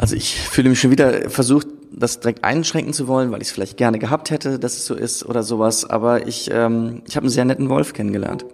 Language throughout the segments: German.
Also ich fühle mich schon wieder versucht, das direkt einschränken zu wollen, weil ich es vielleicht gerne gehabt hätte, dass es so ist oder sowas. Aber ich, ähm, ich habe einen sehr netten Wolf kennengelernt.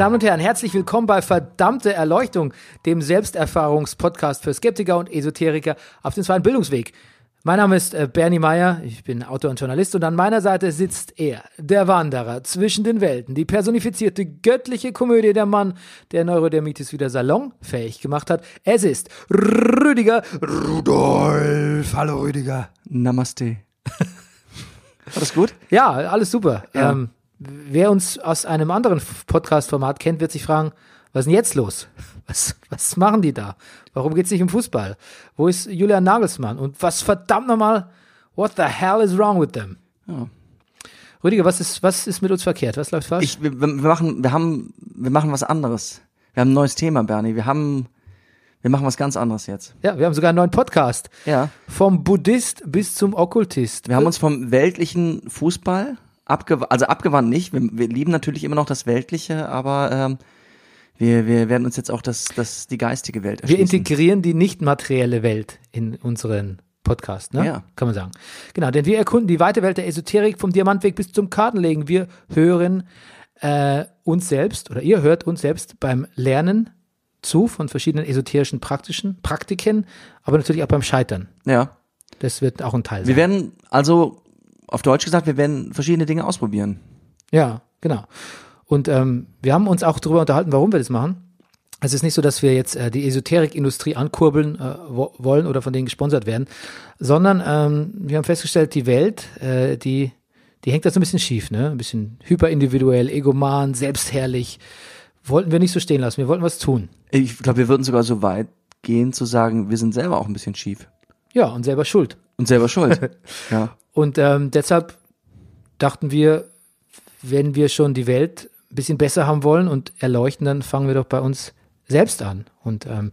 Damen und Herren, herzlich willkommen bei Verdammte Erleuchtung, dem Selbsterfahrungspodcast für Skeptiker und Esoteriker auf dem zweiten Bildungsweg. Mein Name ist äh, Bernie Meyer, ich bin Autor und Journalist und an meiner Seite sitzt er, der Wanderer zwischen den Welten, die personifizierte göttliche Komödie, der Mann, der Neurodermitis wieder salonfähig gemacht hat. Es ist Rüdiger Rudolf. Hallo Rüdiger. Namaste. War das gut? Ja, alles super. Ja. Ähm, wer uns aus einem anderen Podcast-Format kennt, wird sich fragen, was ist denn jetzt los? Was, was machen die da? Warum geht's nicht um Fußball? Wo ist Julian Nagelsmann? Und was verdammt nochmal, what the hell is wrong with them? Ja. Rüdiger, was ist, was ist mit uns verkehrt? Was läuft falsch? Ich, wir, wir machen, wir haben, wir machen was anderes. Wir haben ein neues Thema, Bernie. Wir haben, wir machen was ganz anderes jetzt. ja, wir haben sogar einen neuen Podcast. Ja. Vom Buddhist bis zum Okkultist. Wir haben uns vom weltlichen Fußball abgewandt, also abgewandt nicht. Wir, wir lieben natürlich immer noch das Weltliche, aber ähm, wir, wir werden uns jetzt auch das, das, die geistige Welt Wir erschließen. integrieren die nicht materielle Welt in unseren Podcast, ne? Ja. Kann man sagen. Genau, denn wir erkunden die weite Welt der Esoterik vom Diamantweg bis zum Kartenlegen. Wir hören äh, uns selbst oder ihr hört uns selbst beim Lernen zu von verschiedenen esoterischen praktischen Praktiken, aber natürlich auch beim Scheitern. Ja. Das wird auch ein Teil Wir sein. werden, also auf Deutsch gesagt, wir werden verschiedene Dinge ausprobieren. Ja, genau. Und ähm, wir haben uns auch darüber unterhalten, warum wir das machen. Es ist nicht so, dass wir jetzt äh, die Esoterikindustrie ankurbeln äh, wo wollen oder von denen gesponsert werden, sondern ähm, wir haben festgestellt, die Welt, äh, die, die hängt da so ein bisschen schief, ne? Ein bisschen hyperindividuell, egoman, selbstherrlich. Wollten wir nicht so stehen lassen. Wir wollten was tun. Ich glaube, wir würden sogar so weit gehen zu sagen, wir sind selber auch ein bisschen schief Ja, und selber schuld. und selber schuld. ja. Und ähm, deshalb dachten wir, wenn wir schon die Welt ein bisschen besser haben wollen und erleuchten, dann fangen wir doch bei uns selbst an. Und ähm,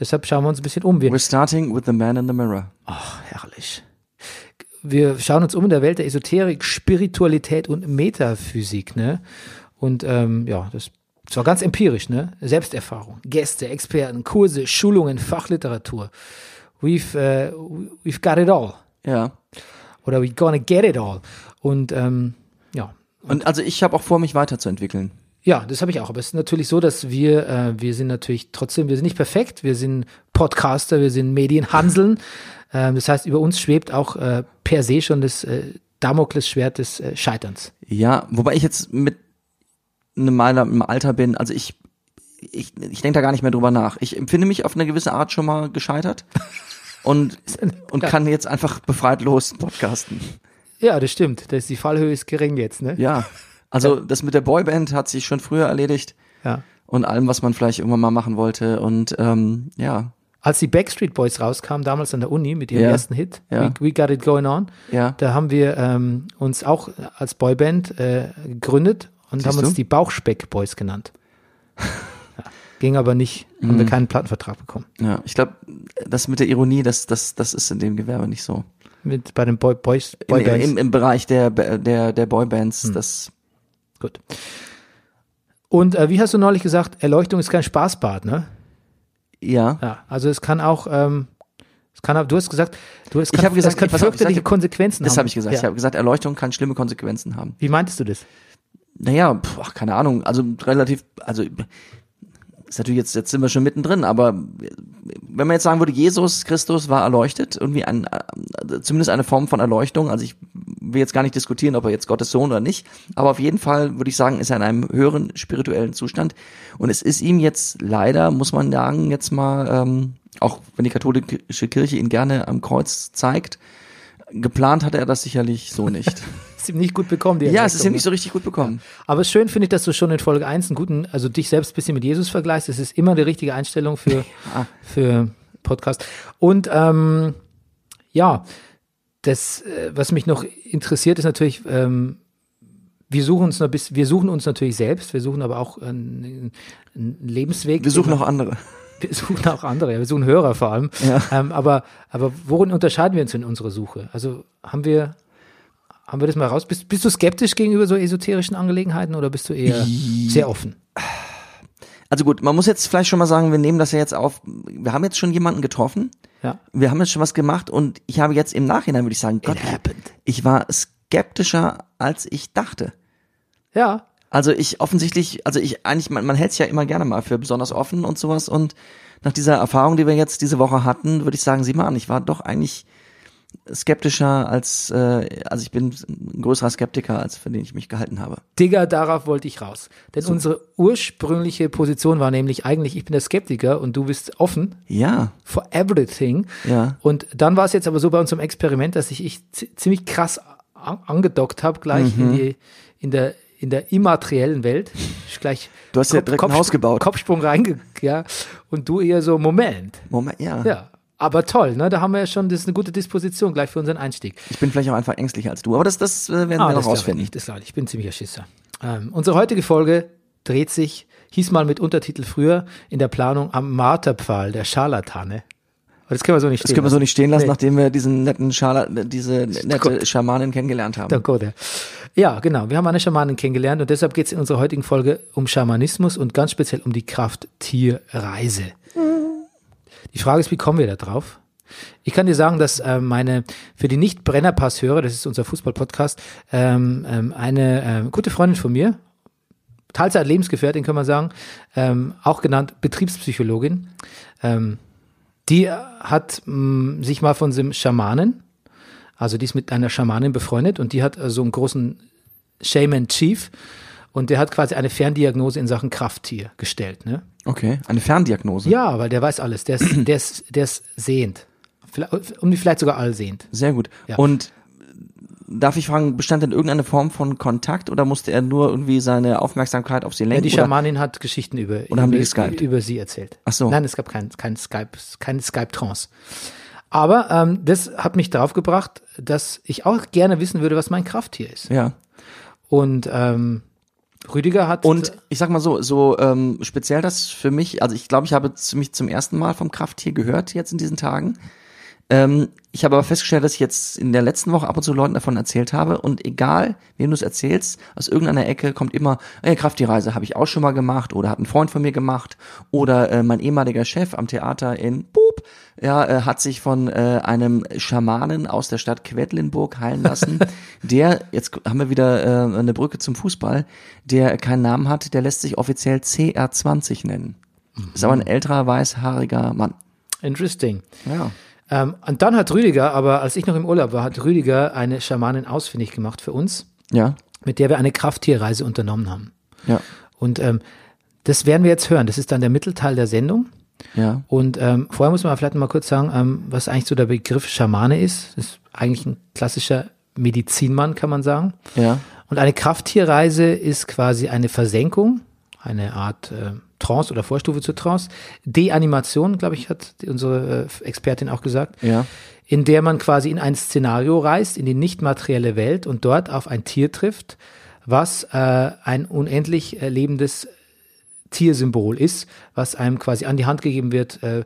deshalb schauen wir uns ein bisschen um. Wir, We're starting with the man in the mirror. ach, herrlich. Wir schauen uns um in der Welt der Esoterik, Spiritualität und Metaphysik, ne? Und ähm, ja, das das war ganz empirisch, ne? Selbsterfahrung, Gäste, Experten, Kurse, Schulungen, Fachliteratur. We've, äh, we've got it all. Ja. Oder we gonna get it all. Und ähm, ja, Und also ich habe auch vor, mich weiterzuentwickeln. Ja, das habe ich auch. Aber es ist natürlich so, dass wir, äh, wir sind natürlich trotzdem, wir sind nicht perfekt, wir sind Podcaster, wir sind Medienhanseln. Ähm, das heißt, über uns schwebt auch äh, per se schon das äh, Damoklesschwert des äh, Scheiterns. Ja, wobei ich jetzt mit einem Mal im Alter bin, also ich, ich, ich denke da gar nicht mehr drüber nach. Ich empfinde mich auf eine gewisse Art schon mal gescheitert und, und kann jetzt einfach befreit los podcasten. Ja, das stimmt. Das, die Fallhöhe ist gering jetzt, ne? Ja, also das mit der Boyband hat sich schon früher erledigt Ja. und allem, was man vielleicht irgendwann mal machen wollte und ähm, ja, Als die Backstreet Boys rauskamen, damals an der Uni mit ihrem Ja. ersten Hit, Ja. We, We Got It Going On, ja, da haben wir ähm, uns auch als Boyband äh, gegründet und Siehst haben uns du? die Bauchspeck Boys genannt. Ging aber nicht, haben Mhm. wir keinen Plattenvertrag bekommen. ja. Ich glaube, das mit der Ironie, das, das, das ist in dem Gewerbe nicht so. Mit bei den Boy, Boys, Im, Boybands. im, Im Bereich der, der, der Boybands, Hm. das, Gut. Und äh, wie hast du neulich gesagt, Erleuchtung ist kein Spaßbad, ne? ja. Ja, also es kann auch, ähm, es kann auch, du hast gesagt, du kann, hab gesagt, es kann ich fürchterliche Konsequenzen Das haben. habe ich gesagt. Ja. Ich habe gesagt, Erleuchtung kann schlimme Konsequenzen haben. Wie meintest du das? Naja, pf, keine Ahnung. Also relativ, also ist natürlich jetzt, jetzt sind wir schon mittendrin, aber wenn man jetzt sagen würde, Jesus Christus war erleuchtet, irgendwie ein, äh, zumindest eine Form von Erleuchtung. Also ich will jetzt gar nicht diskutieren, ob er jetzt Gottes Sohn oder nicht, aber auf jeden Fall würde ich sagen, ist er in einem höheren spirituellen Zustand. Und es ist ihm jetzt leider, muss man sagen, jetzt mal ähm, Auch wenn die katholische Kirche ihn gerne am Kreuz zeigt. Geplant hat er das sicherlich so nicht. Ist ihm nicht gut bekommen, die ja, es ist ihm nicht so richtig gut bekommen. Aber es ist schön finde ich, dass du schon in Folge 1 einen guten, also dich selbst ein bisschen mit Jesus vergleichst. Das ist immer die richtige Einstellung für, für Podcast. Und ähm, ja, das, äh, was mich noch interessiert, ist natürlich, ähm, wir suchen uns noch bis, wir suchen uns natürlich selbst, wir suchen aber auch einen, einen Lebensweg. Wir suchen noch andere. Wir suchen auch andere, wir suchen Hörer vor allem. Ja. Ähm, aber, aber worin unterscheiden wir uns in unserer Suche? Also haben wir, haben wir das mal raus? Bist, bist du skeptisch gegenüber so esoterischen Angelegenheiten oder bist du eher sehr offen? Also gut, man muss jetzt vielleicht schon mal sagen, wir nehmen das ja jetzt auf. Wir haben jetzt schon jemanden getroffen. Ja. Wir haben jetzt schon was gemacht und ich habe jetzt im Nachhinein, würde ich sagen, Gott, ich war skeptischer, als ich dachte. Ja. Also ich offensichtlich, also ich eigentlich, man, man hält es ja immer gerne mal für besonders offen und sowas und nach dieser Erfahrung, die wir jetzt diese Woche hatten, würde ich sagen, sieh mal an, ich war doch eigentlich skeptischer als, äh, also ich bin ein größerer Skeptiker, als für den ich mich gehalten habe. Digga, darauf wollte ich raus. Denn unsere ursprüngliche Position war nämlich eigentlich, ich bin der Skeptiker und du bist offen Ja, for everything. Ja. Und dann war es jetzt aber so bei unserem Experiment, dass ich, ich zi- ziemlich krass an, angedockt habe, gleich Mhm. in, die, in der in der immateriellen Welt. Ich gleich Du hast ja direkt ein Haus gebaut. Kopfsprung reinge, ja. Und du eher so, Moment. Moment, ja. Ja. Aber toll, ne? Da haben wir ja schon, das ist eine gute Disposition gleich für unseren Einstieg. Ich bin vielleicht auch einfach ängstlicher als du, aber das, das äh, werden wir Ah, noch glaube ich rausfinden. nicht, das glaube ich. Ich bin ziemlicher Schisser. Ähm, unsere heutige Folge dreht sich, hieß mal mit Untertitel früher in der Planung am Marterpfahl der Scharlatane. Aber das können wir so nicht stehen Das können wir so lassen. nicht stehen lassen, Nee. nachdem wir diesen netten Schala, diese nette. Schamanin kennengelernt haben. Danke. Ja, genau. Wir haben eine Schamanin kennengelernt und deshalb geht es in unserer heutigen Folge um Schamanismus und ganz speziell um die Kraft-Tier-Reise. Die Frage ist, wie kommen wir da drauf? Ich kann dir sagen, dass äh, meine für die Nicht-Brennerpass-Hörer, das ist unser Fußball-Podcast, ähm, ähm, eine ähm, gute Freundin von mir, Teilzeit-Lebensgefährtin, kann man sagen, ähm, auch genannt Betriebspsychologin, ähm, die hat mh, sich mal von diesem Schamanen, also die ist mit einer Schamanin befreundet und die hat äh, so einen großen Shaman Chief und der hat quasi eine Ferndiagnose in Sachen Krafttier gestellt. Ne? Okay, eine Ferndiagnose. Ja, weil der weiß alles. Der ist, der ist, der ist sehend. Vielleicht, um die vielleicht sogar allsehend. Sehr gut. Ja. Und darf ich fragen, bestand denn irgendeine Form von Kontakt oder musste er nur irgendwie seine Aufmerksamkeit auf sie Ja, lenken? die oder? Schamanin hat Geschichten über, die über, über sie erzählt. Ach so. Nein, es gab kein, kein Skype, keine Skype-Trance. Aber ähm, das hat mich darauf gebracht, dass ich auch gerne wissen würde, was mein Krafttier ist. Ja. Und ähm, Rüdiger hat Und ich sag mal so, so ähm, speziell das für mich, also ich glaube, ich habe ziemlich zum ersten Mal vom Krafttier gehört jetzt in diesen Tagen. Ähm, ich habe aber festgestellt, dass ich jetzt in der letzten Woche ab und zu Leuten davon erzählt habe und egal, wem du es erzählst, aus irgendeiner Ecke kommt immer, ey, Krafttierreise habe ich auch schon mal gemacht oder hat ein Freund von mir gemacht oder äh, mein ehemaliger Chef am Theater in Boop, ja, äh, hat sich von äh, einem Schamanen aus der Stadt Quedlinburg heilen lassen, der, jetzt haben wir wieder äh, eine Brücke zum Fußball, der keinen Namen hat, der lässt sich offiziell CR20 nennen. Ist aber ein älterer, weißhaariger Mann. Interesting. Ja. Ähm, und dann hat Rüdiger, aber als ich noch im Urlaub war, hat Rüdiger eine Schamanin ausfindig gemacht für uns, Ja, mit der wir eine Krafttierreise unternommen haben. ja, Und ähm, das werden wir jetzt hören. Das ist dann der Mittelteil der Sendung. ja. Und ähm, vorher muss man vielleicht mal kurz sagen, ähm, was eigentlich so der Begriff Schamane ist. Das ist eigentlich ein klassischer Medizinmann, kann man sagen. Ja, Und eine Krafttierreise ist quasi eine Versenkung, eine Art äh, Trance oder Vorstufe zur Trance. Deanimation, glaube ich, hat unsere äh, Expertin auch gesagt. ja, in der man quasi in ein Szenario reist, in die nicht materielle Welt und dort auf ein Tier trifft, was äh, ein unendlich äh, lebendes Tiersymbol ist, was einem quasi an die Hand gegeben wird äh,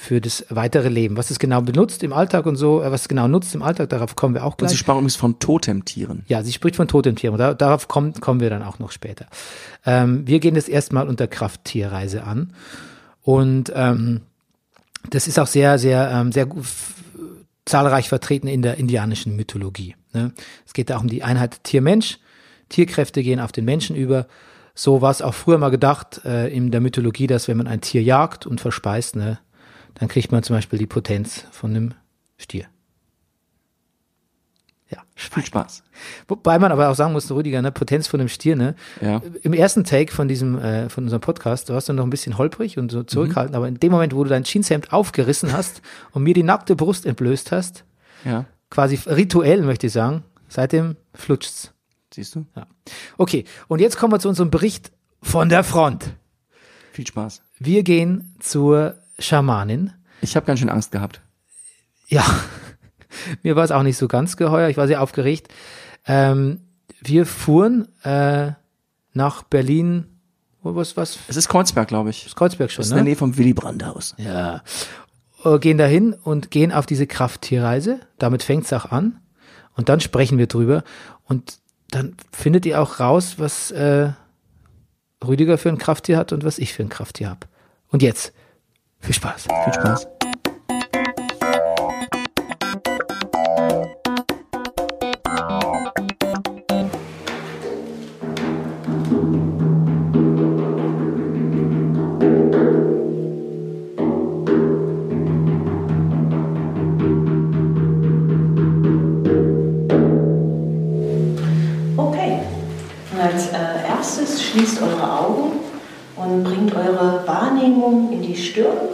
für das weitere Leben. Was es genau benutzt im Alltag und so, äh, was es genau nutzt im Alltag, darauf kommen wir auch Und sie gleich. sprach übrigens von Totemtieren. Ja, sie spricht von Totemtieren. Da, darauf kommen, kommen wir dann auch noch später. Ähm, wir gehen das erstmal unter Krafttierreise an. Und ähm, das ist auch sehr, sehr, ähm, sehr zahlreich vertreten in der indianischen Mythologie. Ne? Es geht da auch um die Einheit Tier-Mensch. Tierkräfte gehen auf den Menschen über. So war es auch früher mal gedacht äh, in der Mythologie, dass wenn man ein Tier jagt und verspeist, ne, dann kriegt man zum Beispiel die Potenz von einem Stier. Ja, Viel Spaß. Wobei man aber auch sagen muss, Rüdiger, ne, Potenz von dem Stier, ne? Ja. Im ersten Take von diesem, äh, von unserem Podcast, du warst dann noch ein bisschen holprig und so zurückhaltend, aber in dem Moment, wo du dein Jeanshemd aufgerissen hast und mir die nackte Brust entblößt hast, Ja. quasi rituell, möchte ich sagen, seitdem flutscht's. Siehst du? Ja. Okay, und jetzt kommen wir zu unserem Bericht von der Front. Viel Spaß. Wir gehen zur Schamanin. Ich habe ganz schön Angst gehabt. Ja, mir war es auch nicht so ganz geheuer. Ich war sehr aufgeregt. Ähm, wir fuhren äh, nach Berlin. Was was? Es ist Kreuzberg, glaube ich. Das Kreuzberg schon, Das ist in der ne? Nähe vom Willy Brandt-Haus. Ja. Äh, Gehen dahin und gehen auf diese Krafttierreise. Damit fängt's auch an. Und dann sprechen wir drüber. Und dann findet ihr auch raus, was äh, Rüdiger für ein Krafttier hat und was ich für ein Krafttier hab. Und jetzt viel Spaß. Viel Spaß. Okay. Als äh, erstes schließt eure Augen und bringt eure Wahrnehmung in die Stirn.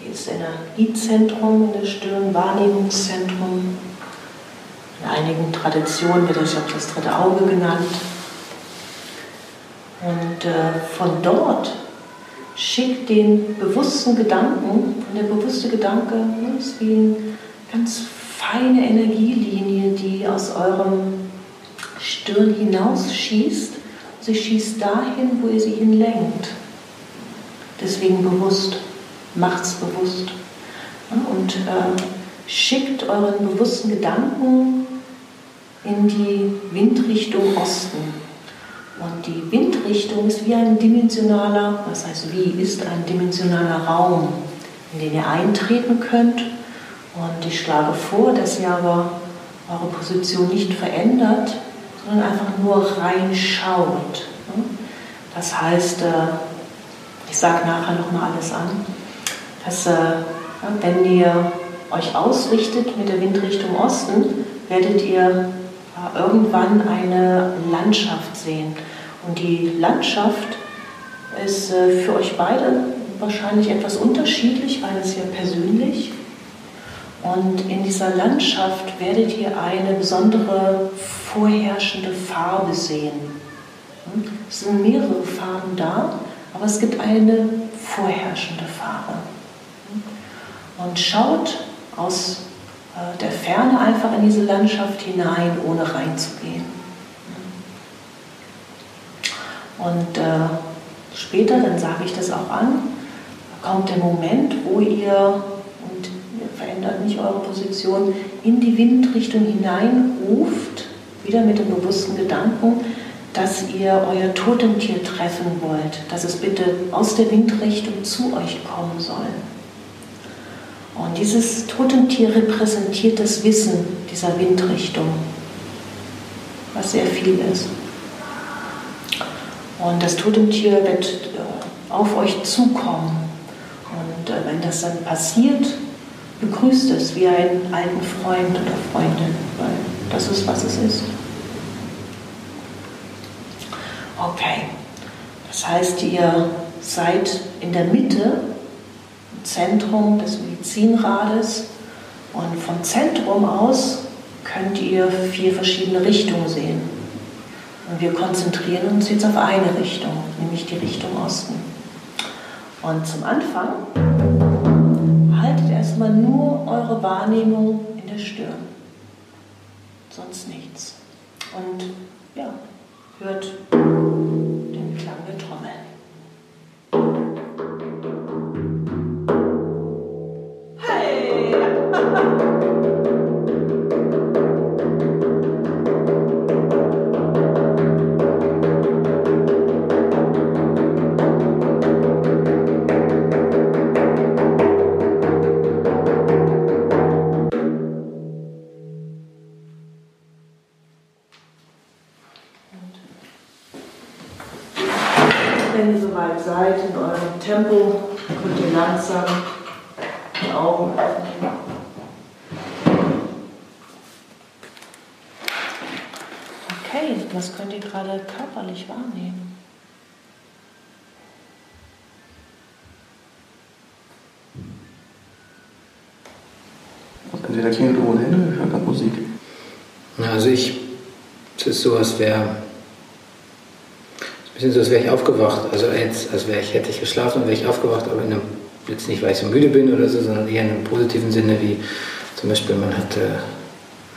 Die ist Energiezentrum in der Stirn, Wahrnehmungszentrum. In einigen Traditionen wird das auch das dritte Auge genannt. Und äh, von dort schickt den bewussten Gedanken, und der bewusste Gedanke ne, ist wie eine ganz feine Energielinie, die aus eurem Stirn hinausschießt. Sie schießt dahin, wo ihr sie hinlenkt. Deswegen bewusst, macht's bewusst. Und äh, schickt euren bewussten Gedanken in die Windrichtung Osten. Und die Windrichtung ist wie ein dimensionaler, was heißt wie, ist ein dimensionaler Raum, in den ihr eintreten könnt. Und ich schlage vor, dass ihr aber eure Position nicht verändert, sondern einfach nur reinschaut. Das heißt, äh, ich sage nachher nochmal alles an, dass äh, wenn ihr euch ausrichtet mit der Windrichtung Osten, werdet ihr irgendwann eine Landschaft sehen. Und die Landschaft ist äh, für euch beide wahrscheinlich etwas unterschiedlich, weil es ja persönlich. Und in dieser Landschaft werdet ihr eine besondere vorherrschende Farbe sehen. Hm? Es sind mehrere Farben da, aber es gibt eine vorherrschende Farbe. Hm? Und schaut aus äh, der Ferne einfach in diese Landschaft hinein, ohne reinzugehen. Und äh, später, dann sage ich das auch an, kommt der Moment, wo ihr, und ihr verändert nicht eure Position, in die Windrichtung hineinruft, wieder mit dem bewussten Gedanken, dass ihr euer Totemtier treffen wollt, dass es bitte aus der Windrichtung zu euch kommen soll. Und dieses Totemtier repräsentiert das Wissen dieser Windrichtung, was sehr viel ist. Und das Totemtier wird äh, auf euch zukommen. Und äh, wenn das dann passiert, begrüßt es wie einen alten Freund oder Freundin, weil das ist, was es ist. Okay, das heißt, ihr seid in der Mitte, im Zentrum des Medizinrades und vom Zentrum aus könnt ihr vier verschiedene Richtungen sehen. Und wir konzentrieren uns jetzt auf eine Richtung, nämlich die Richtung Osten. Und zum Anfang haltet erstmal nur eure Wahrnehmung in der Stirn. Sonst nichts. Und ja, hört den Klang der Trommel. Entweder klingelt irgendwo ein Handy oder ich höre gerade Musik. Also ich, es ist so, als wäre, ein bisschen so, als wäre ich aufgewacht. Also jetzt, als wäre ich, hätte ich geschlafen und wäre ich aufgewacht, aber in einem, jetzt nicht, weil ich so müde bin oder so, sondern eher in einem positiven Sinne, wie zum Beispiel man hatte,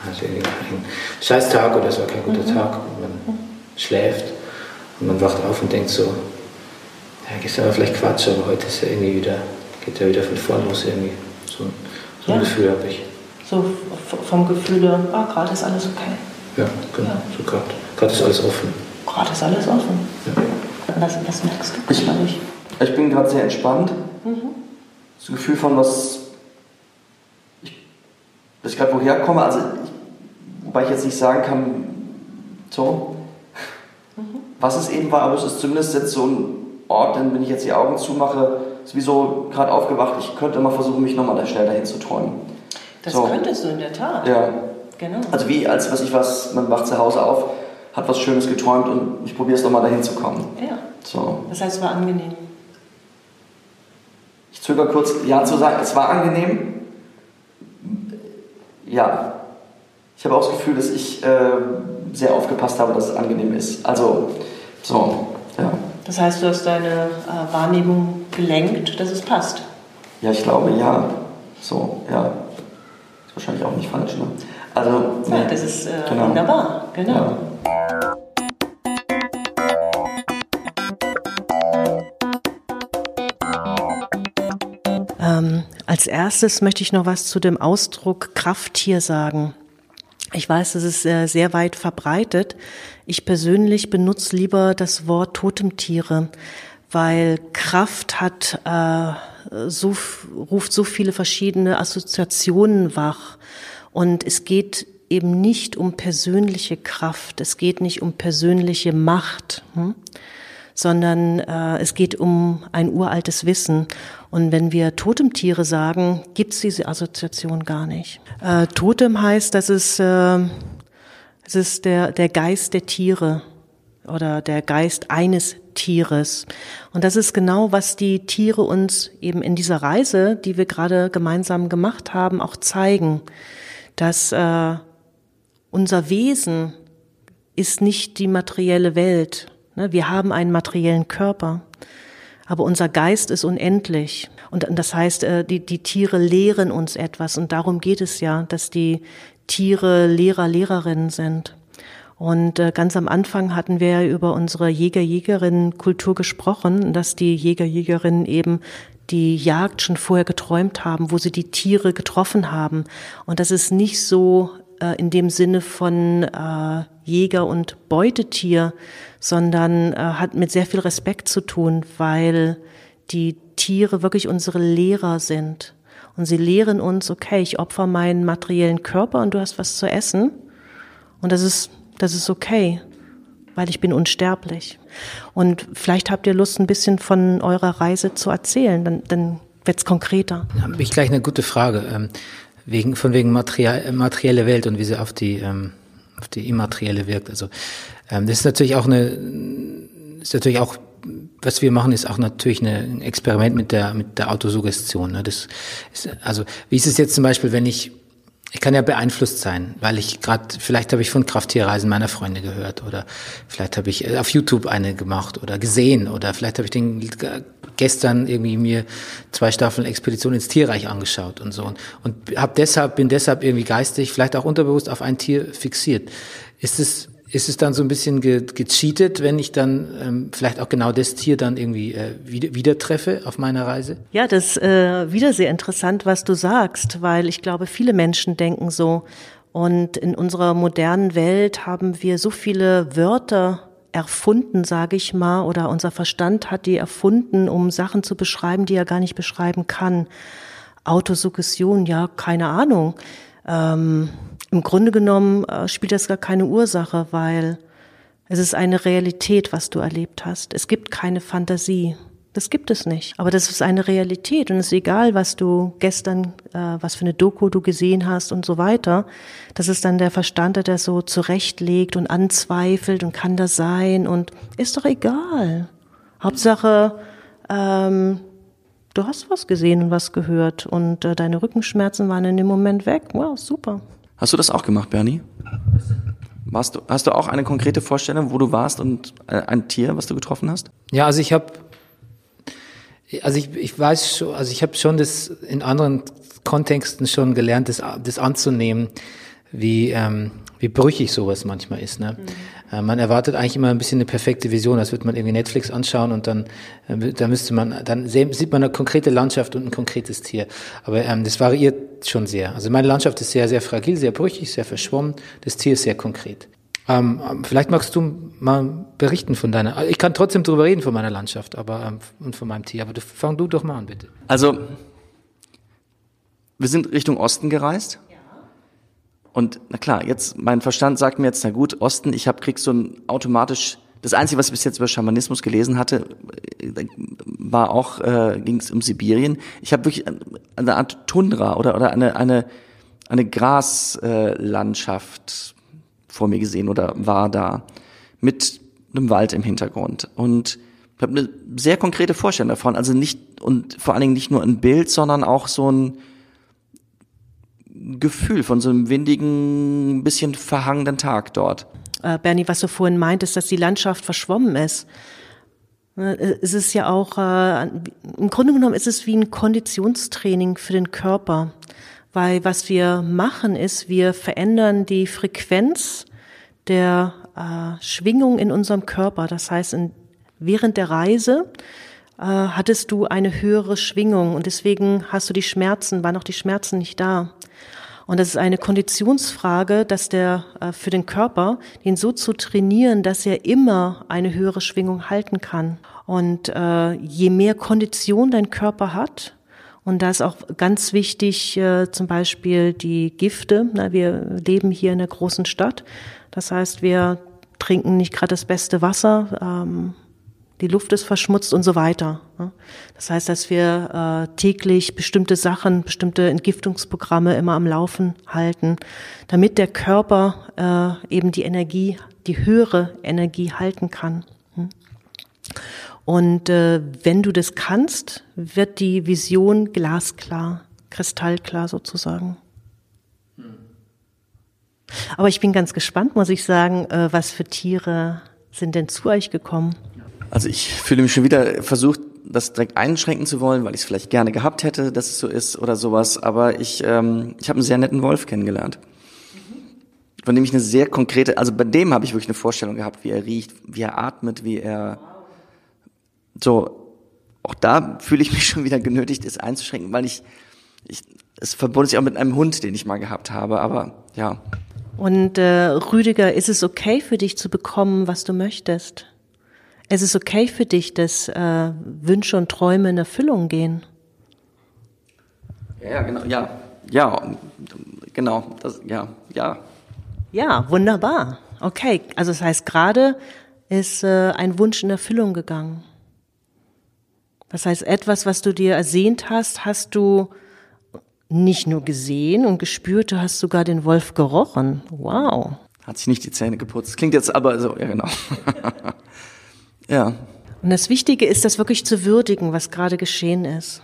also irgendwie einen Scheißtag oder es war kein guter Tag und man schläft und man wacht auf und denkt so, ja, gestern war vielleicht Quatsch, aber heute ist ja irgendwie wieder, geht ja wieder von vorn los irgendwie. So, so ein Ja. Gefühl habe ich. So vom Gefühl, ah, gerade ist alles okay. Ja, genau. Ja. So gerade. Gerade ist alles offen. Gerade ist alles offen. Ja. Was, was merkst du dadurch? Ich bin gerade sehr entspannt. Das Gefühl von was, ich, dass ich gerade woher komme, also ich, wobei ich jetzt nicht sagen kann, so, was es eben war, aber es ist zumindest jetzt so ein Ort, denn wenn ich jetzt die Augen zumache, ist wie so gerade aufgewacht, ich könnte mal versuchen, mich nochmal da schnell dahin zu träumen. Das So. könntest du in der Tat. Ja, Genau. also wie als was ich was, man wacht zu Hause auf, hat was Schönes geträumt und ich probiere es nochmal dahin zu kommen. ja. So. Das heißt, es war angenehm. Ich zögere kurz, ja zu sagen, es war angenehm. Ja. Ich habe auch das Gefühl, dass ich äh, sehr aufgepasst habe, dass es angenehm ist. Also, so, ja. Das heißt, du hast deine äh, Wahrnehmung gelenkt, dass es passt. Ja, ich glaube, ja. So, ja. Ist wahrscheinlich auch nicht falsch, ne? Also, Ja, nee. das ist äh, Genau. wunderbar. Genau. Ja. Ähm, als erstes möchte ich noch was zu dem Ausdruck Krafttier sagen. Ich weiß, das ist äh, sehr weit verbreitet. Ich persönlich benutze lieber das Wort Totemtiere, weil Kraft hat äh, so ruft so viele verschiedene Assoziationen wach und es geht eben nicht um persönliche Kraft, es geht nicht um persönliche Macht. Hm? sondern äh, es geht um ein uraltes Wissen. Und wenn wir Totemtiere sagen, gibt es diese Assoziation gar nicht. Äh, Totem heißt, dass es, äh, es ist der, der Geist der Tiere oder der Geist eines Tieres. Und das ist genau, was die Tiere uns eben in dieser Reise, die wir gerade gemeinsam gemacht haben, auch zeigen, dass äh, unser Wesen ist nicht die materielle Welt. Ne, Wir haben einen materiellen Körper, aber unser Geist ist unendlich. Und das heißt, äh, die, die Tiere lehren uns etwas. Und darum geht es ja, dass die Tiere Lehrer, Lehrerinnen sind. Und äh, ganz am Anfang hatten wir über unsere Jäger-Jägerinnen-Kultur gesprochen, dass die Jäger-Jägerinnen eben die Jagd schon vorher geträumt haben, wo sie die Tiere getroffen haben. Und das ist nicht so äh, in dem Sinne von äh, Jäger und Beutetier, sondern äh, hat mit sehr viel Respekt zu tun, weil die Tiere wirklich unsere Lehrer sind. Und sie lehren uns, okay, ich opfer meinen materiellen Körper und du hast was zu essen. Und das ist, das ist okay, weil ich bin unsterblich. Und vielleicht habt ihr Lust, ein bisschen von eurer Reise zu erzählen, dann, dann wird's konkreter. Da habe ich gleich eine gute Frage. Ähm, wegen, von wegen materiell, materielle Welt und wie sie auf die, ähm, auf die immaterielle wirkt. Also ähm, das ist natürlich auch eine, ist natürlich auch, was wir machen, ist auch natürlich ein Experiment mit der mit der Autosuggestion. Ne? Das ist, also wie ist es jetzt zum Beispiel, wenn ich ich kann ja beeinflusst sein, weil ich gerade, vielleicht habe ich von Krafttierreisen meiner Freunde gehört oder vielleicht habe ich äh, auf YouTube eine gemacht oder gesehen oder vielleicht habe ich den äh, gestern irgendwie mir zwei Staffeln Expedition ins Tierreich angeschaut und so und, und hab deshalb bin deshalb irgendwie geistig, vielleicht auch unterbewusst auf ein Tier fixiert. Ist es ist es dann so ein bisschen ge gecheatet, wenn ich dann ähm, vielleicht auch genau das Tier dann irgendwie äh, wieder, wieder treffe auf meiner Reise? Ja, das ist äh, wieder sehr interessant, was du sagst, weil ich glaube, viele Menschen denken so. Und in unserer modernen Welt haben wir so viele Wörter erfunden, sage ich mal, oder unser Verstand hat die erfunden, um Sachen zu beschreiben, die er gar nicht beschreiben kann. Autosuggestion, ja, keine Ahnung. Ähm, Im Grunde genommen äh, spielt das gar keine Ursache, weil es ist eine Realität, was du erlebt hast. Es gibt keine Fantasie. Das gibt es nicht. Aber das ist eine Realität und es ist egal, was du gestern, äh, was für eine Doku du gesehen hast und so weiter. Das ist dann der Verstand, der das so zurechtlegt und anzweifelt und kann das sein und ist doch egal. Hauptsache, ähm, du hast was gesehen und was gehört und äh, deine Rückenschmerzen waren in dem Moment weg. Wow, super. Hast du das auch gemacht, Bernie? Warst du, hast du auch eine konkrete Vorstellung, wo du warst und äh, ein Tier, was du getroffen hast? Ja, also ich habe, also ich, ich weiß schon, also ich habe schon das in anderen Kontexten schon gelernt, das, das anzunehmen, wie ähm, wie brüchig sowas manchmal ist. Ne? Mhm. Äh, man erwartet eigentlich immer ein bisschen eine perfekte Vision, als würde man irgendwie Netflix anschauen und dann, äh, da müsste man, dann sieht man eine konkrete Landschaft und ein konkretes Tier. Aber ähm, das variiert schon sehr. Also meine Landschaft ist sehr, sehr fragil, sehr brüchig, sehr verschwommen. Das Tier ist sehr konkret. Ähm, ähm vielleicht magst du mal berichten von deiner. Ich kann trotzdem darüber reden von meiner Landschaft, aber ähm, und von meinem Tier. Aber du, fang du doch mal an, bitte. Also wir sind Richtung Osten gereist und na klar, jetzt mein Verstand sagt mir jetzt, na gut, Osten, ich hab, krieg so ein automatisch, das Einzige, was ich bis jetzt über Schamanismus gelesen hatte, äh, war auch, äh, ging es um Sibirien. Ich habe wirklich eine Art Tundra oder, oder eine, eine, eine Graslandschaft äh, vor mir gesehen oder war da mit einem Wald im Hintergrund. Und ich habe eine sehr konkrete Vorstellung davon. Also nicht, und vor allen Dingen nicht nur ein Bild, sondern auch so ein, Gefühl von so einem windigen, bisschen verhangenen Tag dort. Äh, Bernie, was du vorhin meintest, dass die Landschaft verschwommen ist. Äh, es ist ja auch, äh, im Grunde genommen ist es wie ein Konditionstraining für den Körper. Weil was wir machen ist, wir verändern die Frequenz der äh, Schwingung in unserem Körper. Das heißt, in, während der Reise äh, hattest du eine höhere Schwingung und deswegen hast du die Schmerzen, waren auch die Schmerzen nicht da. Und das ist eine Konditionsfrage, dass der äh, für den Körper, den so zu trainieren, dass er immer eine höhere Schwingung halten kann. Und äh, je mehr Kondition dein Körper hat, und da ist auch ganz wichtig, äh, zum Beispiel die Gifte. Na, wir leben hier in einer großen Stadt. Das heißt, wir trinken nicht gerade das beste Wasser. Ähm, die Luft ist verschmutzt und so weiter. Das heißt, dass wir äh, täglich bestimmte Sachen, bestimmte Entgiftungsprogramme immer am Laufen halten, damit der Körper äh, eben die Energie, die höhere Energie halten kann. Hm? Und äh, wenn du das kannst, wird die Vision glasklar, kristallklar sozusagen. Aber ich bin ganz gespannt, muss ich sagen, was für Tiere sind denn zu euch gekommen? Also ich fühle mich schon wieder versucht, das direkt einschränken zu wollen, weil ich es vielleicht gerne gehabt hätte, dass es so ist oder sowas. Aber ich, ähm, ich habe einen sehr netten Wolf kennengelernt, von dem ich eine sehr konkrete, also bei dem habe ich wirklich eine Vorstellung gehabt, wie er riecht, wie er atmet, wie er so. Auch da fühle ich mich schon wieder genötigt, es einzuschränken, weil ich, ich es verbindet sich auch mit einem Hund, den ich mal gehabt habe. Aber ja. Und äh, Rüdiger, ist es okay für dich zu bekommen, was du möchtest? Es ist okay für dich, dass äh, Wünsche und Träume in Erfüllung gehen. Ja, genau, ja, ja, genau, das, ja, ja. Ja, wunderbar. Okay, also das heißt, gerade ist äh, ein Wunsch in Erfüllung gegangen. Das heißt, etwas, was du dir ersehnt hast, hast du nicht nur gesehen und gespürt, du hast sogar den Wolf gerochen. Wow. Hat sich nicht die Zähne geputzt. Klingt jetzt aber so, ja genau. Ja. Und das Wichtige ist, das wirklich zu würdigen, was gerade geschehen ist.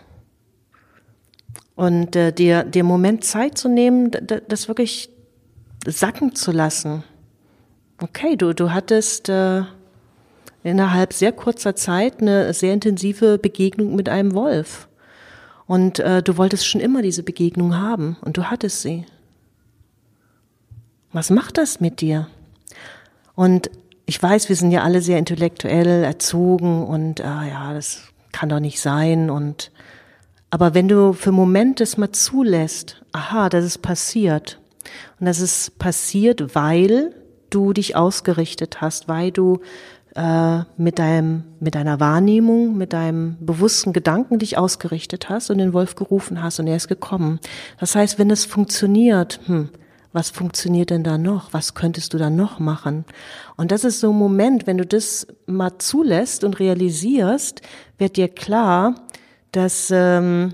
Und äh, dir, dir Moment Zeit zu nehmen, das wirklich sacken zu lassen. Okay, du, du hattest äh, innerhalb sehr kurzer Zeit eine sehr intensive Begegnung mit einem Wolf. Und äh, du wolltest schon immer diese Begegnung haben und du hattest sie. Was macht das mit dir? Und ich weiß, wir sind ja alle sehr intellektuell erzogen und ah ja, das kann doch nicht sein und aber wenn du für Momente es mal zulässt, aha, das ist passiert und das ist passiert, weil du dich ausgerichtet hast, weil du äh, mit deinem mit deiner Wahrnehmung, mit deinem bewussten Gedanken dich ausgerichtet hast und den Wolf gerufen hast und er ist gekommen. Das heißt, wenn es funktioniert, hm, was funktioniert denn da noch? Was könntest du da noch machen? Und das ist so ein Moment, wenn du das mal zulässt und realisierst, wird dir klar, dass ähm,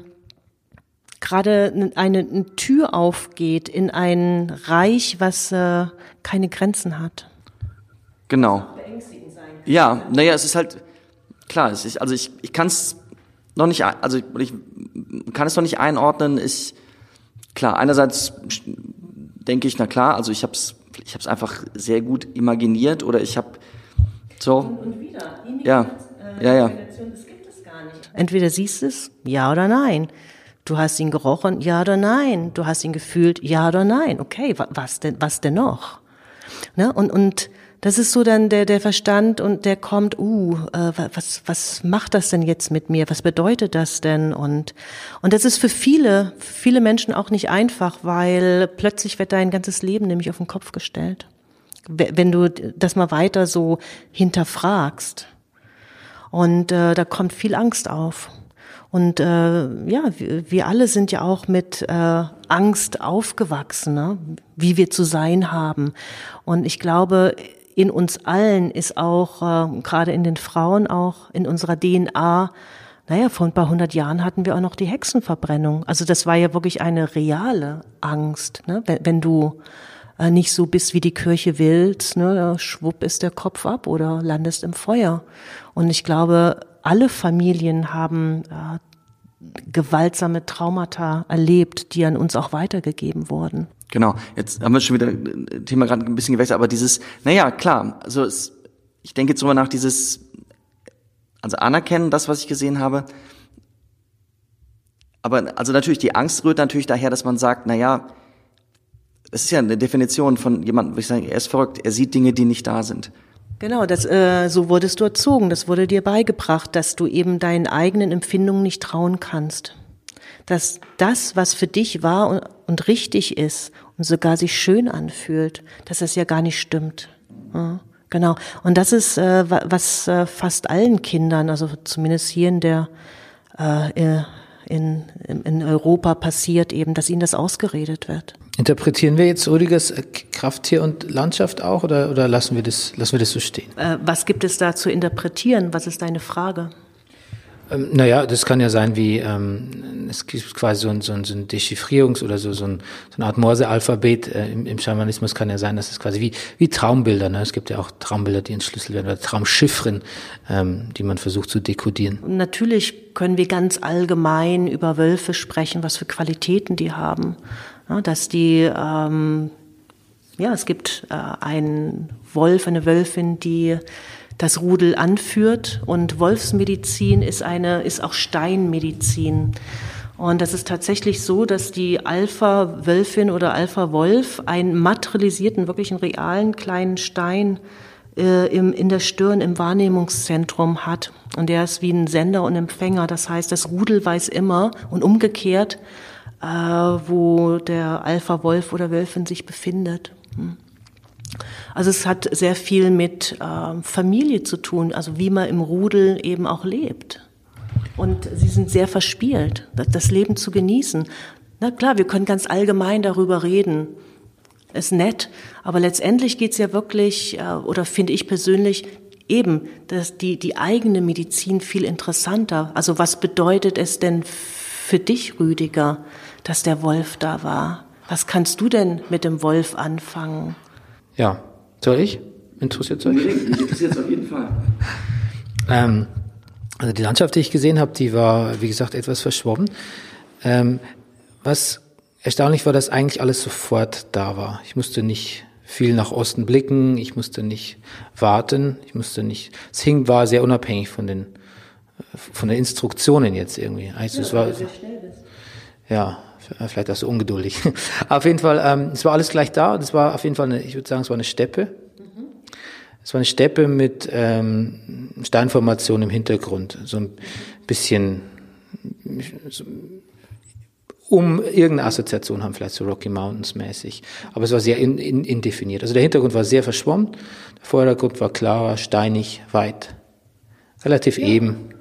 gerade eine, eine Tür aufgeht in ein Reich, was äh, keine Grenzen hat. Genau. Ja, naja, es ist halt, klar, es ist, also ich, ich kann es noch nicht, also ich kann es noch nicht einordnen. Ich, klar, einerseits denke ich, na klar, also ich habe es ich hab's einfach sehr gut imaginiert oder ich habe so, ja, ja, ja, Entweder siehst du es, ja oder nein. Du hast ihn gerochen, ja oder nein. Du hast ihn gefühlt, ja oder nein. Okay, wa- was denn, was denn noch? Ne? Und, und das ist so dann der, der Verstand und der kommt, uh, äh, wa- was, was macht das denn jetzt mit mir? Was bedeutet das denn? Und, und das ist für viele, viele Menschen auch nicht einfach, weil plötzlich wird dein ganzes Leben nämlich auf den Kopf gestellt. We- Wenn du das mal weiter so hinterfragst. Und äh, da kommt viel Angst auf. Und äh, ja, wir, wir alle sind ja auch mit äh, Angst aufgewachsen, ne? wie wir zu sein haben. Und ich glaube, in uns allen ist auch, äh, gerade in den Frauen auch, in unserer DNA, naja, vor ein paar hundert Jahren hatten wir auch noch die Hexenverbrennung. Also das war ja wirklich eine reale Angst. Ne? Wenn, wenn du äh, nicht so bist, wie die Kirche willst, ne, schwupp ist der Kopf ab oder landest im Feuer. Und ich glaube, alle Familien haben äh, gewaltsame Traumata erlebt, die an uns auch weitergegeben wurden. Genau. Jetzt haben wir schon wieder äh, Thema gerade ein bisschen gewechselt, aber dieses, naja, klar, also es, ich denke jetzt drüber nach, dieses, also anerkennen, das, was ich gesehen habe, aber also natürlich, die Angst rührt natürlich daher, dass man sagt, na ja, es ist ja eine Definition von jemandem, wo ich sage, er ist verrückt, er sieht Dinge, die nicht da sind. Genau, das, äh, so wurdest du erzogen, das wurde dir beigebracht, dass du eben deinen eigenen Empfindungen nicht trauen kannst. Dass das, was für dich wahr und richtig ist und sogar sich schön anfühlt, dass das ja gar nicht stimmt. Ja, genau. Und das ist, äh, wa- was äh, fast allen Kindern, also zumindest hier in der äh, in, in Europa passiert, eben, dass ihnen das ausgeredet wird. Interpretieren wir jetzt Rüdigers äh, Krafttier und Landschaft auch oder, oder lassen, wir das, lassen wir das so stehen? Äh, was gibt es da zu interpretieren? Was ist deine Frage? Ähm, naja, das kann ja sein wie, ähm, es gibt quasi so ein, so ein, so ein Dechiffrierungs- oder so, so, ein, so eine Art Morse-Alphabet äh, im, im Schamanismus kann ja sein, dass es quasi wie, wie Traumbilder, ne? es gibt ja auch Traumbilder, die entschlüsselt werden oder Traumchiffren, ähm, die man versucht zu dekodieren. Natürlich können wir ganz allgemein über Wölfe sprechen, was für Qualitäten die haben. Ja, dass die, ähm, ja, es gibt äh, einen Wolf, eine Wölfin, die das Rudel anführt und Wolfsmedizin ist eine, ist auch Steinmedizin. Und das ist tatsächlich so, dass die Alpha-Wölfin oder Alpha-Wolf einen materialisierten, wirklich einen realen kleinen Stein äh, im, in der Stirn im Wahrnehmungszentrum hat. Und der ist wie ein Sender und Empfänger. Das heißt, das Rudel weiß immer und umgekehrt, äh, wo der Alpha-Wolf oder Wölfin sich befindet. Hm. Also es hat sehr viel mit äh, Familie zu tun, also wie man im Rudel eben auch lebt. Und sie sind sehr verspielt, das- Leben zu genießen. Na klar, wir können ganz allgemein darüber reden. Ist nett, aber letztendlich geht's ja wirklich, äh, oder finde ich persönlich, eben, dass die, die eigene Medizin viel interessanter. Also was bedeutet es denn für dich, Rüdiger, dass der Wolf da war? Was kannst du denn mit dem Wolf anfangen? Ja, soll ich? Interessiert euch? interessiert auf jeden Fall. Ähm, also die Landschaft, die ich gesehen habe, die war, wie gesagt, etwas verschwommen. Ähm, was erstaunlich war, dass eigentlich alles sofort da war. Ich musste nicht viel nach Osten blicken, ich musste nicht warten, ich musste nicht. Es hing war sehr unabhängig von den von den Instruktionen jetzt irgendwie. Also es war ja vielleicht auch so ungeduldig. auf jeden Fall, ähm, es war alles gleich da. Das war auf jeden Fall eine, ich würde sagen, es war eine Steppe. Es war eine Steppe mit ähm, Steinformation im Hintergrund, so ein bisschen so, um irgendeine Assoziation haben, vielleicht so Rocky Mountains mäßig. Aber es war sehr in, in, indefiniert. Also der Hintergrund war sehr verschwommen, der Vordergrund war klarer, steinig, weit, relativ eben.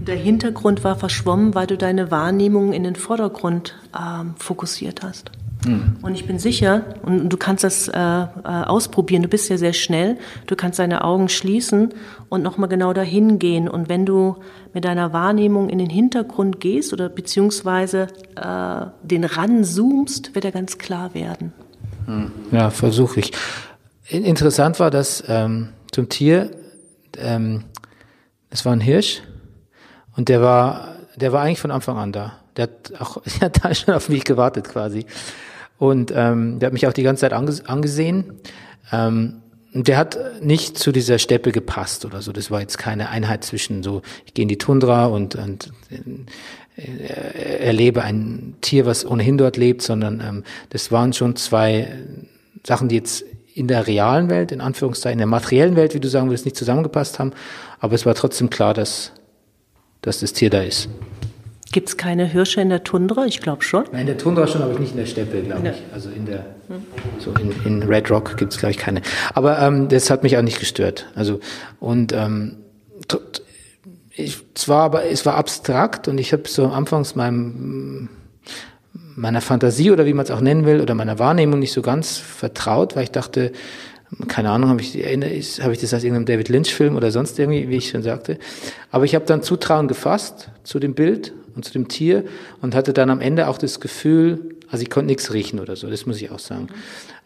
Der Hintergrund war verschwommen, weil du deine Wahrnehmung in den Vordergrund ähm, fokussiert hast. Und ich bin sicher, und du kannst das äh, äh, ausprobieren, du bist ja sehr schnell, du kannst deine Augen schließen und nochmal genau dahin gehen. Und wenn du mit deiner Wahrnehmung in den Hintergrund gehst oder beziehungsweise äh, den ranzoomst, wird er ganz klar werden. Ja, versuche ich. In- Interessant war, dass ähm, zum Tier, ähm, es war ein Hirsch und der war, der war eigentlich von Anfang an da. Der hat auch, der hat da schon auf mich gewartet quasi. Und ähm, der hat mich auch die ganze Zeit ange angesehen. Ähm, der hat nicht zu dieser Steppe gepasst oder so. Das war jetzt keine Einheit zwischen so, ich gehe in die Tundra und, und äh, erlebe ein Tier, was ohnehin dort lebt, sondern ähm, das waren schon zwei Sachen, die jetzt in der realen Welt, in Anführungszeichen, in der materiellen Welt, wie du sagen würdest, nicht zusammengepasst haben. Aber es war trotzdem klar, dass, dass das Tier da ist. Gibt es keine Hirsche in der Tundra? Ich glaube schon. Nein, in der Tundra schon, aber nicht in der Steppe, glaube ich. Also in der, so in, in Red Rock gibt es, glaube ich, keine. Aber ähm, das hat mich auch nicht gestört. Also und ähm, ich, es war aber es war abstrakt und ich habe so anfangs meinem meiner Fantasie oder wie man es auch nennen will oder meiner Wahrnehmung nicht so ganz vertraut, weil ich dachte, keine Ahnung, habe ich, habe ich das aus irgendeinem David Lynch-Film oder sonst irgendwie, wie ich schon sagte. Aber ich habe dann Zutrauen gefasst zu dem Bild und zu dem Tier und hatte dann am Ende auch das Gefühl, also ich konnte nichts riechen oder so, das muss ich auch sagen.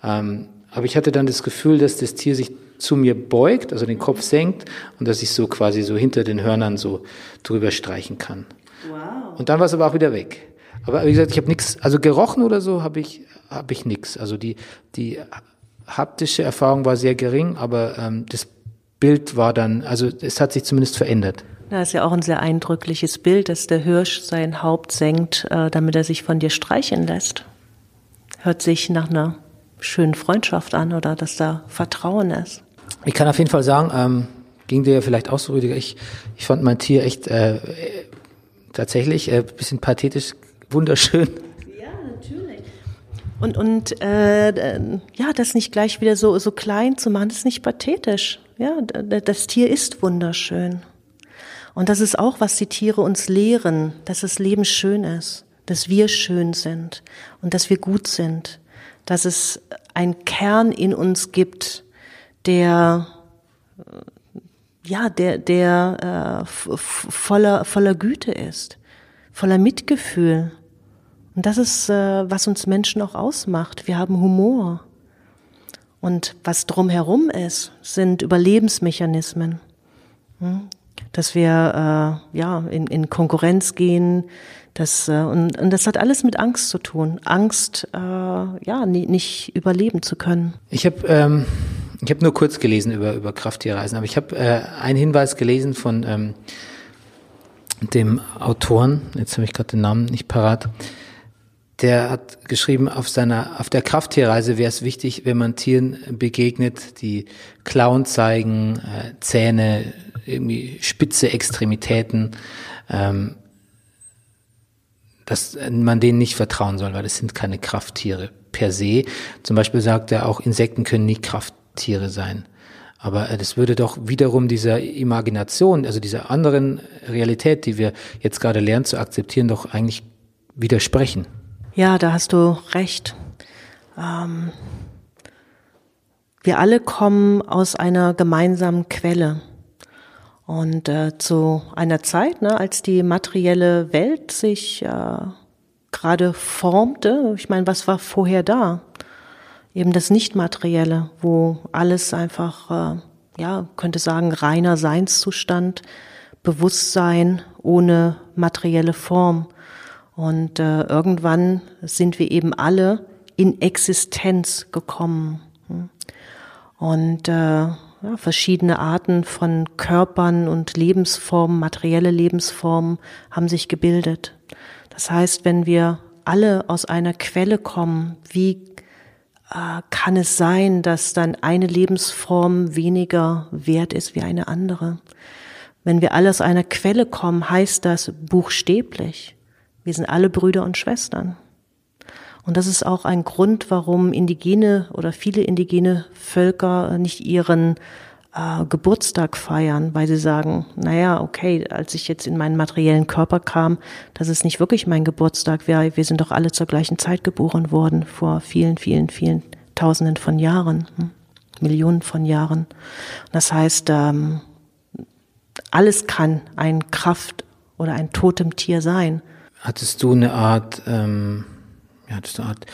Ähm, aber ich hatte dann das Gefühl, dass das Tier sich zu mir beugt, also den Kopf senkt und dass ich so quasi so hinter den Hörnern so drüber streichen kann. Und dann war es aber auch wieder weg. Aber wie gesagt, ich habe nichts, also gerochen oder so habe ich habe ich nichts. Also die die haptische Erfahrung war sehr gering, aber ähm, das Bild war dann, also es hat sich zumindest verändert. Das ist ja auch ein sehr eindrückliches Bild, dass der Hirsch sein Haupt senkt, äh, damit er sich von dir streichen lässt. Hört sich nach einer schönen Freundschaft an oder dass da Vertrauen ist. Ich kann auf jeden Fall sagen, ähm, ging dir ja vielleicht auch so, Rüdiger, ich, ich fand mein Tier echt äh, äh, tatsächlich äh, bisschen pathetisch, wunderschön. Und, und äh, ja, das nicht gleich wieder so, so klein zu machen, das ist nicht pathetisch. Ja, das Tier ist wunderschön. Und das ist auch, was die Tiere uns lehren, dass das Leben schön ist, dass wir schön sind und dass wir gut sind, dass es einen Kern in uns gibt, der äh, ja, der, der äh, voller, voller Güte ist, voller Mitgefühl. Und das ist, äh, was uns Menschen auch ausmacht. Wir haben Humor. Und was drumherum ist, sind Überlebensmechanismen. Hm? Dass wir äh, ja in, in Konkurrenz gehen, das, äh, und, und das hat alles mit Angst zu tun. Angst, äh, ja, nie, nicht überleben zu können. Ich habe ähm, habe nur kurz gelesen über über Krafttierreisen, aber ich habe äh, einen Hinweis gelesen von ähm, dem Autoren. Jetzt habe ich gerade den Namen nicht parat. Der hat geschrieben, auf seiner, auf der Krafttierreise wäre es wichtig, wenn man Tieren begegnet, die Klauen zeigen, äh, Zähne, irgendwie spitze Extremitäten, ähm, dass man denen nicht vertrauen soll, weil das sind keine Krafttiere per se. Zum Beispiel sagt er auch, Insekten können nie Krafttiere sein. Aber äh, das würde doch wiederum dieser Imagination, also dieser anderen Realität, die wir jetzt gerade lernen zu akzeptieren, doch eigentlich widersprechen. Ja, da hast du recht. Ähm, wir alle kommen aus einer gemeinsamen Quelle. Und äh, zu einer Zeit, ne, als die materielle Welt sich äh, gerade formte, ich meine, was war vorher da? Eben das Nichtmaterielle, wo alles einfach, äh, ja, könnte sagen, reiner Seinszustand, Bewusstsein ohne materielle Form. Und äh, irgendwann sind wir eben alle in Existenz gekommen. Hm. Und äh, ja, verschiedene Arten von Körpern und Lebensformen, materielle Lebensformen haben sich gebildet. Das heißt, wenn wir alle aus einer Quelle kommen, wie äh, kann es sein, dass dann eine Lebensform weniger wert ist wie eine andere? Wenn wir alle aus einer Quelle kommen, heißt das buchstäblich, wir sind alle Brüder und Schwestern. Und das ist auch ein Grund, warum indigene oder viele indigene Völker nicht ihren äh, Geburtstag feiern, weil sie sagen, naja, okay, als ich jetzt in meinen materiellen Körper kam, das ist nicht wirklich mein Geburtstag. Wir, wir sind doch alle zur gleichen Zeit geboren worden, vor vielen, vielen, vielen Tausenden von Jahren, hm? Millionen von Jahren. Das heißt, ähm, alles kann ein Kraft oder ein totem Tier sein. Hattest du eine Art, ähm, hattest du eine Art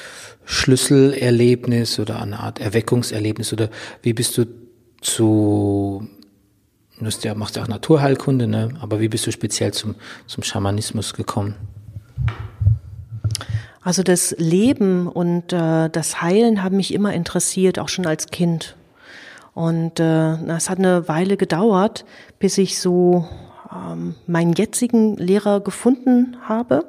Schlüsselerlebnis oder eine Art Erweckungserlebnis oder wie bist du zu, du ja, machst ja auch Naturheilkunde, ne? aber wie bist du speziell zum, zum Schamanismus gekommen? Also das Leben und äh, das Heilen haben mich immer interessiert, auch schon als Kind. Und äh, es hat eine Weile gedauert, bis ich so ähm, meinen jetzigen Lehrer gefunden habe.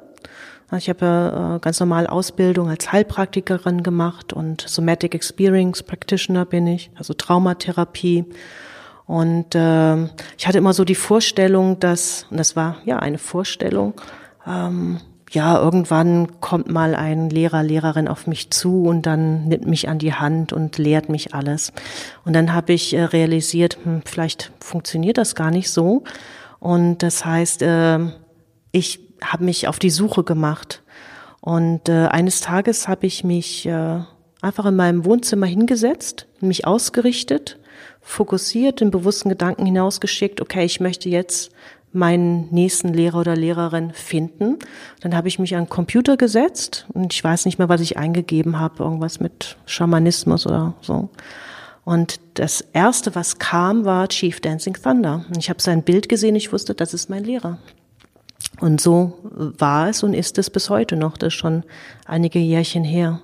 Also ich habe äh, ganz normal Ausbildung als Heilpraktikerin gemacht und Somatic Experience Practitioner bin ich, also Traumatherapie. Und äh, ich hatte immer so die Vorstellung, dass, und das war ja eine Vorstellung, ähm, ja, irgendwann kommt mal ein Lehrer, Lehrerin auf mich zu und dann nimmt mich an die Hand und lehrt mich alles. Und dann habe ich äh, realisiert, hm, vielleicht funktioniert das gar nicht so. Und das heißt, äh, ich habe mich auf die Suche gemacht. Und äh, eines Tages habe ich mich äh, einfach in meinem Wohnzimmer hingesetzt, mich ausgerichtet, fokussiert, den bewussten Gedanken hinausgeschickt, okay, ich möchte jetzt meinen nächsten Lehrer oder Lehrerin finden. Dann habe ich mich an den Computer gesetzt und ich weiß nicht mehr, was ich eingegeben habe, irgendwas mit Schamanismus oder so. Und das erste, was kam, war Chief Dancing Thunder. Und ich habe sein Bild gesehen, ich wusste, das ist mein Lehrer. Und so war es und ist es bis heute noch. Das ist schon einige Jährchen her.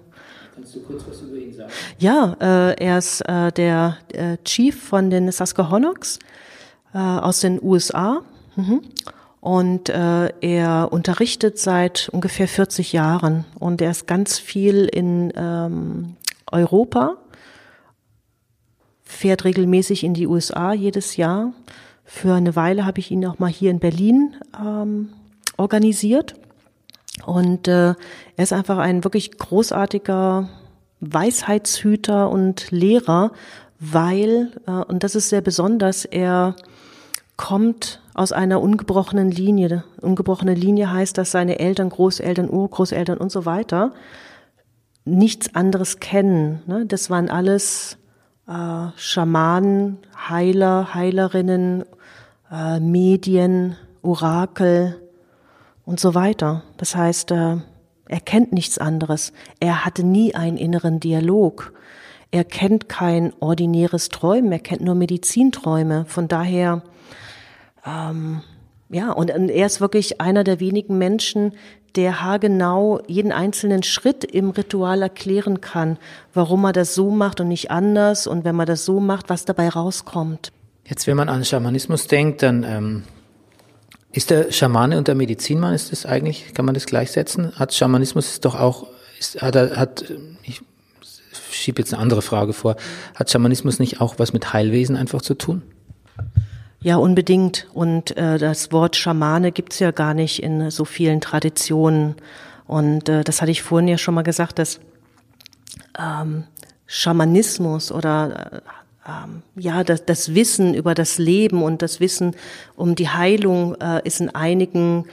Kannst du kurz was über ihn sagen? Ja, äh, er ist äh, der äh, Chief von den Susquehannocks äh, aus den USA. Mhm. Und äh, er unterrichtet seit ungefähr 40 Jahren und er ist ganz viel in ähm, Europa, fährt regelmäßig in die USA jedes Jahr. Für eine Weile habe ich ihn auch mal hier in Berlin ähm, organisiert. Und äh, er ist einfach ein wirklich großartiger Weisheitshüter und Lehrer, weil, äh, und das ist sehr besonders, er kommt aus einer ungebrochenen Linie. Ungebrochene Linie heißt, dass seine Eltern, Großeltern, Urgroßeltern und so weiter nichts anderes kennen. Ne? Das waren alles äh, Schamanen, Heiler, Heilerinnen, äh, Medien, Orakel und so weiter. Das heißt, äh, er kennt nichts anderes. Er hatte nie einen inneren Dialog. Er kennt kein ordinäres Träumen, er kennt nur Medizinträume. Von daher, ähm, ja, und er ist wirklich einer der wenigen Menschen, der haargenau jeden einzelnen Schritt im Ritual erklären kann, warum er das so macht und nicht anders und wenn man das so macht, was dabei rauskommt. Jetzt, wenn man an Schamanismus denkt, dann ähm, ist der Schamane und der Medizinmann, ist das eigentlich, kann man das gleichsetzen? Hat Schamanismus ist doch auch, ist, hat, hat, ich schiebe jetzt eine andere Frage vor, hat Schamanismus nicht auch was mit Heilwesen einfach zu tun? Ja, unbedingt. Und äh, das Wort Schamane gibt's ja gar nicht in so vielen Traditionen. Und äh, das hatte ich vorhin ja schon mal gesagt, dass ähm, Schamanismus oder äh, ähm, ja das, das Wissen über das Leben und das Wissen um die Heilung äh, ist in einigen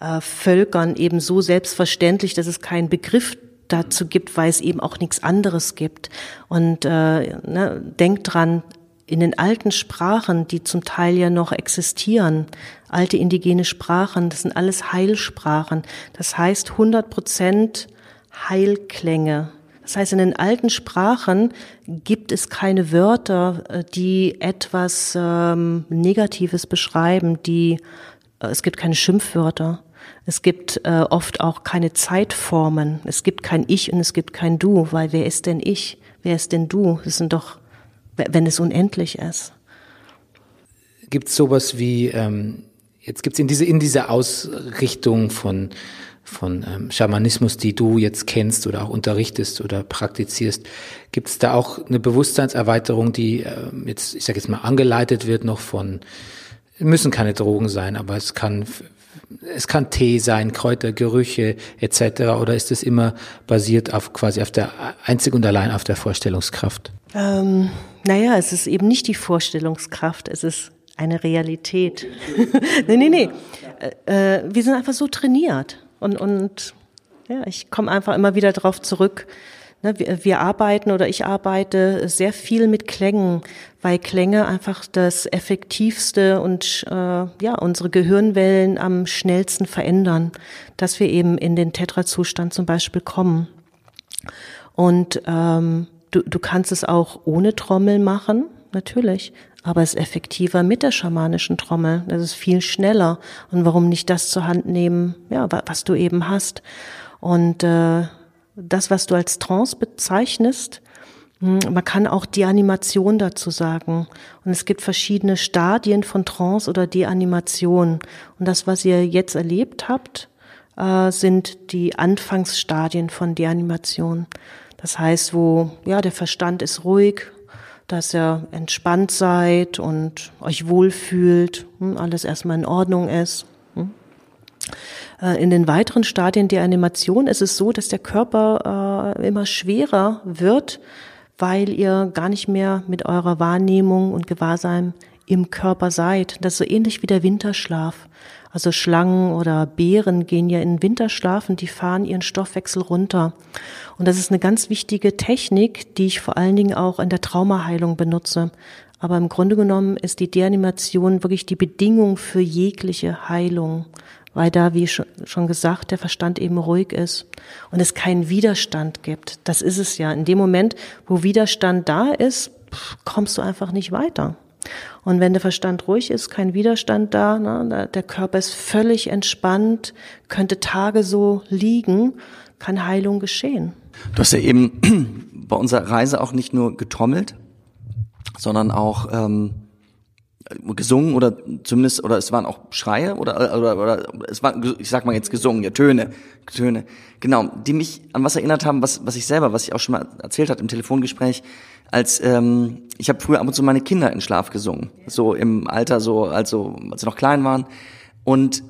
äh, Völkern eben so selbstverständlich, dass es keinen Begriff dazu gibt, weil es eben auch nichts anderes gibt. Und äh, ne, denkt dran, in den alten Sprachen, die zum Teil ja noch existieren, alte indigene Sprachen, das sind alles Heilsprachen. Das heißt 100 Prozent Heilklänge. Das heißt, in den alten Sprachen gibt es keine Wörter, äh, die etwas ähm, Negatives beschreiben, die äh, es gibt keine Schimpfwörter. Es gibt äh, oft auch keine Zeitformen. Es gibt kein Ich und es gibt kein Du, weil wer ist denn ich? Wer ist denn du? Das sind doch, wenn es unendlich ist. Gibt es sowas wie, ähm, jetzt gibt es in diese, in dieser Ausrichtung von, von ähm, Schamanismus, die du jetzt kennst oder auch unterrichtest oder praktizierst, gibt es da auch eine Bewusstseinserweiterung, die ähm, jetzt, ich sage jetzt mal, angeleitet wird noch von, müssen keine Drogen sein, aber es kann es kann Tee sein, Kräuter, Gerüche etc. Oder ist es immer basiert auf quasi auf der einzig und allein auf der Vorstellungskraft? Ähm, Naja, es ist eben nicht die Vorstellungskraft, es ist eine Realität. nee, nee, nee. Äh, äh, wir sind einfach so trainiert. Und, und ja, ich komme einfach immer wieder darauf zurück. Ne, wir, wir arbeiten oder ich arbeite sehr viel mit Klängen, weil Klänge einfach das effektivste und äh, ja unsere Gehirnwellen am schnellsten verändern, dass wir eben in den Tetra-Zustand zum Beispiel kommen. Und ähm, du, du kannst es auch ohne Trommel machen, natürlich, aber es ist effektiver mit der schamanischen Trommel. Das ist viel schneller. Und warum nicht das zur Hand nehmen, ja, was du eben hast? Und äh, das, was du als Trance bezeichnest, hm, man kann auch Deanimation dazu sagen. Und es gibt verschiedene Stadien von Trance oder Deanimation. Und das, was ihr jetzt erlebt habt, äh, sind die Anfangsstadien von Deanimation. Das heißt, wo ja der Verstand ist ruhig, dass ihr entspannt seid und euch wohlfühlt, hm, alles erstmal in Ordnung ist. Hm. Äh, in den weiteren Stadien der Animation ist es so, dass der Körper äh, immer schwerer wird, weil ihr gar nicht mehr mit eurer Wahrnehmung und Gewahrsein im Körper seid. Das ist so ähnlich wie der Winterschlaf. Also Schlangen oder Bären gehen ja in Winterschlaf und die fahren ihren Stoffwechsel runter. Und das ist eine ganz wichtige Technik, die ich vor allen Dingen auch in der Traumaheilung benutze. Aber im Grunde genommen ist die Deanimation wirklich die Bedingung für jegliche Heilung, weil da, wie schon gesagt, der Verstand eben ruhig ist und es keinen Widerstand gibt. Das ist es ja. In dem Moment, wo Widerstand da ist, kommst du einfach nicht weiter. Und wenn der Verstand ruhig ist, kein Widerstand da, ne, der Körper ist völlig entspannt, könnte Tage so liegen, kann Heilung geschehen. Du hast ja eben bei unserer Reise auch nicht nur getrommelt, sondern auch ähm, gesungen oder zumindest oder es waren auch Schreie oder oder, oder es war ich sag mal jetzt gesungen ja Töne Töne genau die mich an was erinnert haben was was ich selber was ich auch schon mal erzählt hat im Telefongespräch als ähm, ich habe früher ab und zu meine Kinder in Schlaf gesungen, so im Alter, so also als sie noch klein waren. Und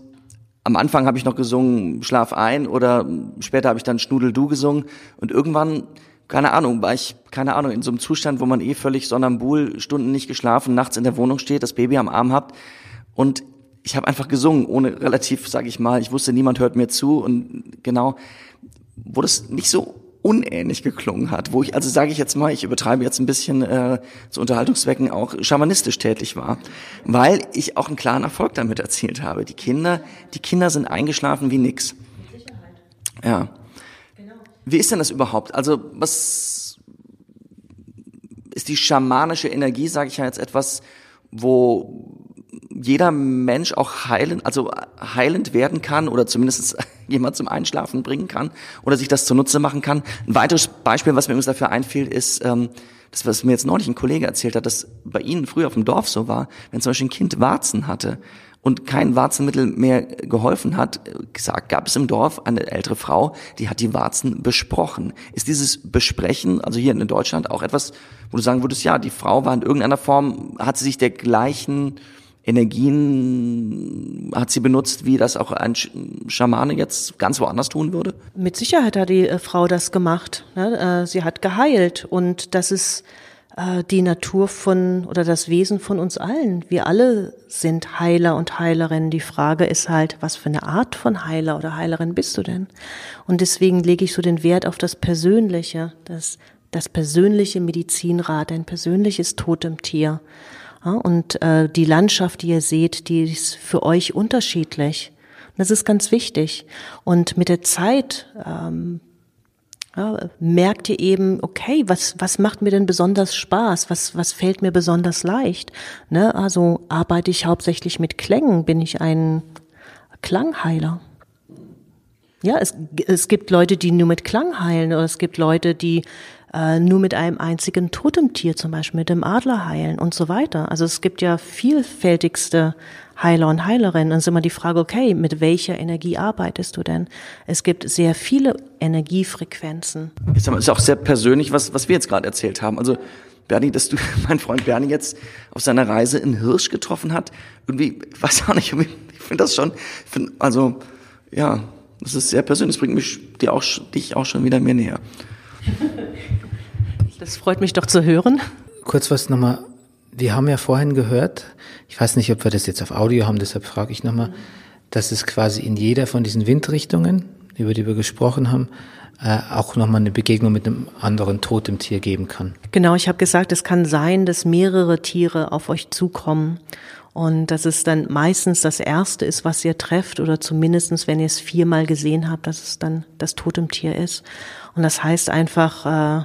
am Anfang habe ich noch gesungen Schlaf ein oder später habe ich dann Schnudel du gesungen. Und irgendwann keine Ahnung, war ich, keine Ahnung, in so einem Zustand, wo man eh völlig sonnambul Stunden nicht geschlafen, nachts in der Wohnung steht, das Baby am Arm habt. Und ich habe einfach gesungen, ohne relativ, sage ich mal, ich wusste, niemand hört mir zu. Und genau, wo das nicht so unähnlich geklungen hat, wo ich, also sage ich jetzt mal, ich übertreibe jetzt ein bisschen äh, zu Unterhaltungszwecken auch schamanistisch tätig war, weil ich auch einen klaren Erfolg damit erzielt habe. Die Kinder, die Kinder sind eingeschlafen wie nix. Ja. Wie ist denn das überhaupt? Also was ist die schamanische Energie, sage ich ja jetzt etwas, wo jeder Mensch auch heilend, also heilend werden kann oder zumindest jemand zum Einschlafen bringen kann oder sich das zunutze machen kann. Ein weiteres Beispiel, was mir übrigens dafür einfiel, ist, ähm, das, was mir jetzt neulich ein Kollege erzählt hat, dass bei Ihnen früher auf dem Dorf so war, wenn zum Beispiel ein Kind Warzen hatte und kein Warzenmittel mehr geholfen hat, gesagt, gab es im Dorf eine ältere Frau, die hat die Warzen besprochen. Ist dieses Besprechen, also hier in Deutschland, auch etwas, wo du sagen würdest, ja, die Frau war in irgendeiner Form, hat sie sich der gleichen Energien hat sie benutzt, wie das auch ein Schamane jetzt ganz woanders tun würde? Mit Sicherheit hat die äh, Frau das gemacht. Ne? Äh, sie hat geheilt und das ist äh, die Natur von oder das Wesen von uns allen. Wir alle sind Heiler und Heilerinnen. Die Frage ist halt, was für eine Art von Heiler oder Heilerin bist du denn? Und deswegen lege ich so den Wert auf das Persönliche, das, das persönliche Medizinrat, ein persönliches Totemtier. Und äh, die Landschaft, die ihr seht, die ist für euch unterschiedlich. Das ist ganz wichtig. Und mit der Zeit ähm, ja, merkt ihr eben, okay, was, was macht mir denn besonders Spaß? Was, was fällt mir besonders leicht? Ne? Also arbeite ich hauptsächlich mit Klängen? Bin ich ein Klangheiler? Ja, es, es gibt Leute, die nur mit Klang heilen, oder es gibt Leute, die äh, nur mit einem einzigen Totemtier, zum Beispiel mit dem Adler heilen und so weiter. Also es gibt ja vielfältigste Heiler und Heilerinnen. Dann ist immer die Frage, okay, mit welcher Energie arbeitest du denn? Es gibt sehr viele Energiefrequenzen. Aber ist auch sehr persönlich, was, was wir jetzt gerade erzählt haben. Also Bernie, dass du, mein Freund Bernie jetzt auf seiner Reise in Hirsch getroffen hat. Irgendwie, weiß auch nicht, ich finde das schon, find, also, ja, das ist sehr persönlich. Das bringt mich, dir auch, dich auch schon wieder mir näher. Das freut mich doch zu hören. kurz was nochmal. Wir haben ja vorhin gehört, ich weiß nicht, ob wir das jetzt auf Audio haben, deshalb frage ich nochmal, dass es quasi in jeder von diesen Windrichtungen, über die wir gesprochen haben, äh, auch nochmal eine Begegnung mit einem anderen Totemtier geben kann. Genau, ich habe gesagt, es kann sein, dass mehrere Tiere auf euch zukommen und dass es dann meistens das erste ist, was ihr trefft oder zumindestens, wenn ihr es viermal gesehen habt, dass es dann das Totemtier ist. Und das heißt einfach, äh,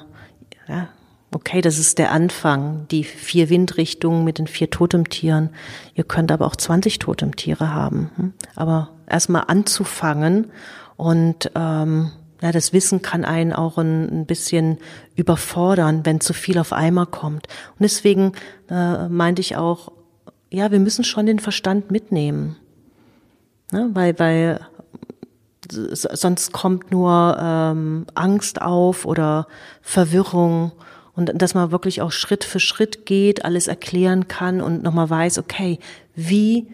ja, okay, das ist der Anfang, die vier Windrichtungen mit den vier Totemtieren. Ihr könnt aber auch 20 Totemtiere haben. hm? Aber erstmal anzufangen und ähm, ja, das Wissen kann einen auch ein, ein bisschen überfordern, wenn zu viel auf einmal kommt. Und deswegen äh, meinte ich auch, ja, wir müssen schon den Verstand mitnehmen. Ne? Weil, weil sonst kommt nur ähm, Angst auf oder Verwirrung und dass man wirklich auch Schritt für Schritt geht, alles erklären kann und nochmal weiß, okay, wie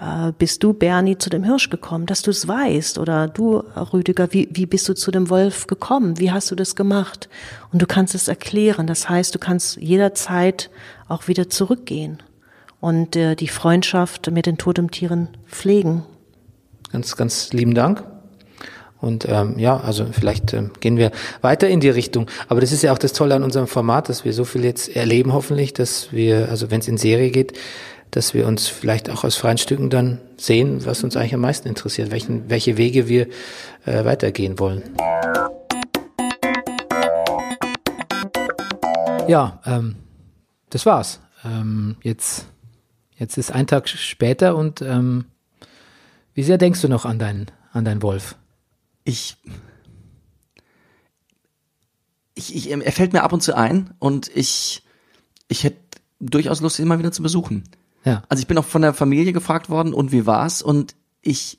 äh, bist du, Bernie, zu dem Hirsch gekommen, dass du es weißt oder du, Rüdiger, wie, wie bist du zu dem Wolf gekommen, wie hast du das gemacht und du kannst es erklären, das heißt, du kannst jederzeit auch wieder zurückgehen und äh, die Freundschaft mit den Totemtieren pflegen. Ganz, ganz lieben Dank. Und ähm, ja, also vielleicht ähm, gehen wir weiter in die Richtung. Aber das ist ja auch das Tolle an unserem Format, dass wir so viel jetzt erleben, hoffentlich, dass wir, also wenn es in Serie geht, dass wir uns vielleicht auch aus freien Stücken dann sehen, was uns eigentlich am meisten interessiert, welchen, welche Wege wir äh, weitergehen wollen. Ja, ähm, das war's. Ähm, jetzt, jetzt ist ein Tag später und ähm, wie sehr denkst du noch an deinen, an deinen Wolf? ich, ich, ich, er fällt mir ab und zu ein und ich, ich hätte durchaus Lust, ihn mal wieder zu besuchen. Ja. Also ich bin auch von der Familie gefragt worden und wie war's und ich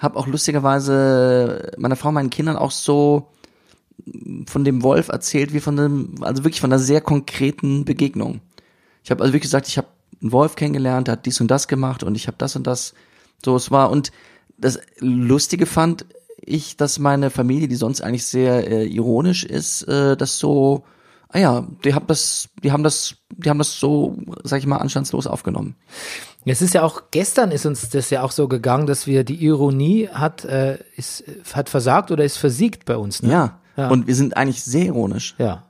habe auch lustigerweise meiner Frau, meinen Kindern auch so von dem Wolf erzählt, wie von einem, also wirklich von einer sehr konkreten Begegnung. Ich habe also wirklich gesagt, ich habe einen Wolf kennengelernt, der hat dies und das gemacht und ich habe das und das. So, es war und das Lustige fand ich, dass meine Familie, die sonst eigentlich sehr äh, ironisch ist, äh, das so, ah ja, die haben das, die haben das, die haben das so, sag ich mal, anstandslos aufgenommen. Es ist ja auch, gestern ist uns das ja auch so gegangen, dass wir die Ironie hat, äh, ist, hat versagt oder ist versiegt bei uns. Ne? Ja. Ja. Und wir sind eigentlich sehr ironisch. Ja.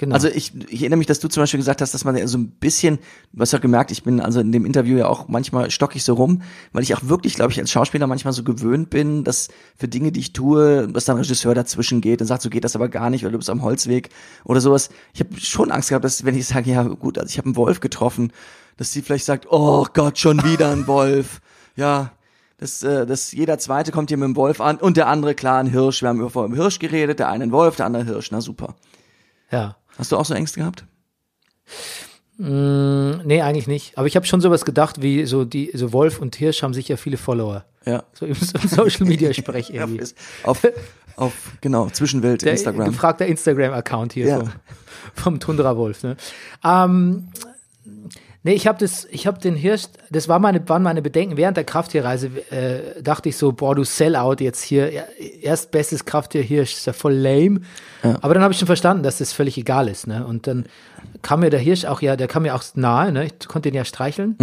Genau. Also ich, ich erinnere mich, dass du zum Beispiel gesagt hast, dass man ja so ein bisschen, du hast ja gemerkt, ich bin also in dem Interview ja auch manchmal stock ich so rum, weil ich auch wirklich, glaube ich, als Schauspieler manchmal so gewöhnt bin, dass für Dinge, die ich tue, dass dann ein Regisseur dazwischen geht und sagt, so geht das aber gar nicht, weil du bist am Holzweg oder sowas. Ich habe schon Angst gehabt, dass wenn ich sage, ja gut, also ich habe einen Wolf getroffen, dass sie vielleicht sagt, oh Gott, schon wieder ein Wolf. Ja, dass, äh, dass jeder Zweite kommt hier mit dem Wolf an und der andere, klar, ein Hirsch. Wir haben über vor dem Hirsch geredet, der eine ein Wolf, der andere Hirsch. Na super. ja. Hast du auch so Ängste gehabt? Mm, nee, eigentlich nicht. Aber ich habe schon sowas gedacht, wie so die, so Wolf und Hirsch haben sicher viele Follower. Ja. So im so im Social Media Sprech irgendwie. auf, auf, genau, Zwischenwelt, Der Instagram. gefragter Instagram-Account hier Ja. vom, vom Tundra Wolf. Ne? Ähm, nee, ich habe das, ich habe den Hirsch, das war meine, waren meine Bedenken während der Krafttierreise. Äh, dachte ich so, boah, du Sellout jetzt hier, ja, erstbestes Krafttier Hirsch, ist ja voll lame. Aber dann habe ich schon verstanden, dass das völlig egal ist. Ne? Und dann kam mir der Hirsch auch ja, der kam mir auch nahe. Ne? Ich konnte ihn ja streicheln.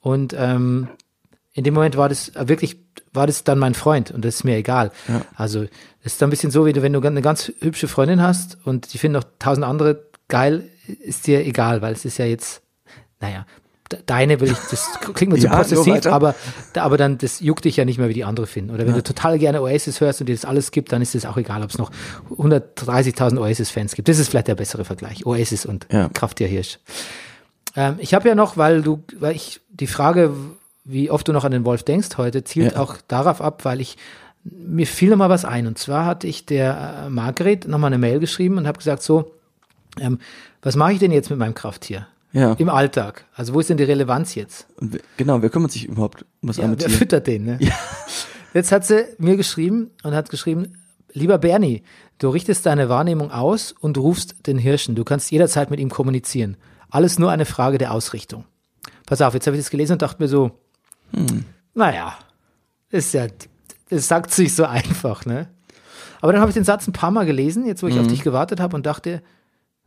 Und ähm, in dem Moment war das äh, wirklich, war das dann mein Freund und das ist mir egal. Also es ist dann ein bisschen so, wie du, wenn du eine ganz hübsche Freundin hast und die finden noch tausend andere geil, ist dir egal, weil es ist ja jetzt, naja, de- deine will ich, das klingt mir zu Ja, possessiv, aber, aber dann, das juckt dich ja nicht mehr, wie die andere finden. Oder wenn du total gerne Oasis hörst und dir das alles gibt, dann ist es auch egal, ob es noch 130.000 Oasis-Fans gibt. Das ist vielleicht der bessere Vergleich. Oasis und Ja. Krafttier Hirsch. Ähm, ich habe ja noch, weil du, weil ich die Frage, wie oft du noch an den Wolf denkst heute, zielt Ja. auch darauf ab, weil ich mir fiel noch mal was ein. Und zwar hatte ich der äh, Margret noch mal eine Mail geschrieben und habe gesagt so, ähm, was mache ich denn jetzt mit meinem Krafttier Ja. im Alltag? Also wo ist denn die Relevanz jetzt? Wer- genau, wer kümmert sich überhaupt um das Ja, arme wer Tier? füttert den? Ne? Jetzt hat sie mir geschrieben und hat geschrieben, lieber Bernie, du richtest deine Wahrnehmung aus und rufst den Hirschen. Du kannst jederzeit mit ihm kommunizieren. Alles nur eine Frage der Ausrichtung. Pass auf, jetzt habe ich das gelesen und dachte mir so, naja, ist ja, das sagt sich so einfach, ne? Aber dann habe ich den Satz ein paar Mal gelesen, jetzt wo ich auf dich gewartet habe und dachte,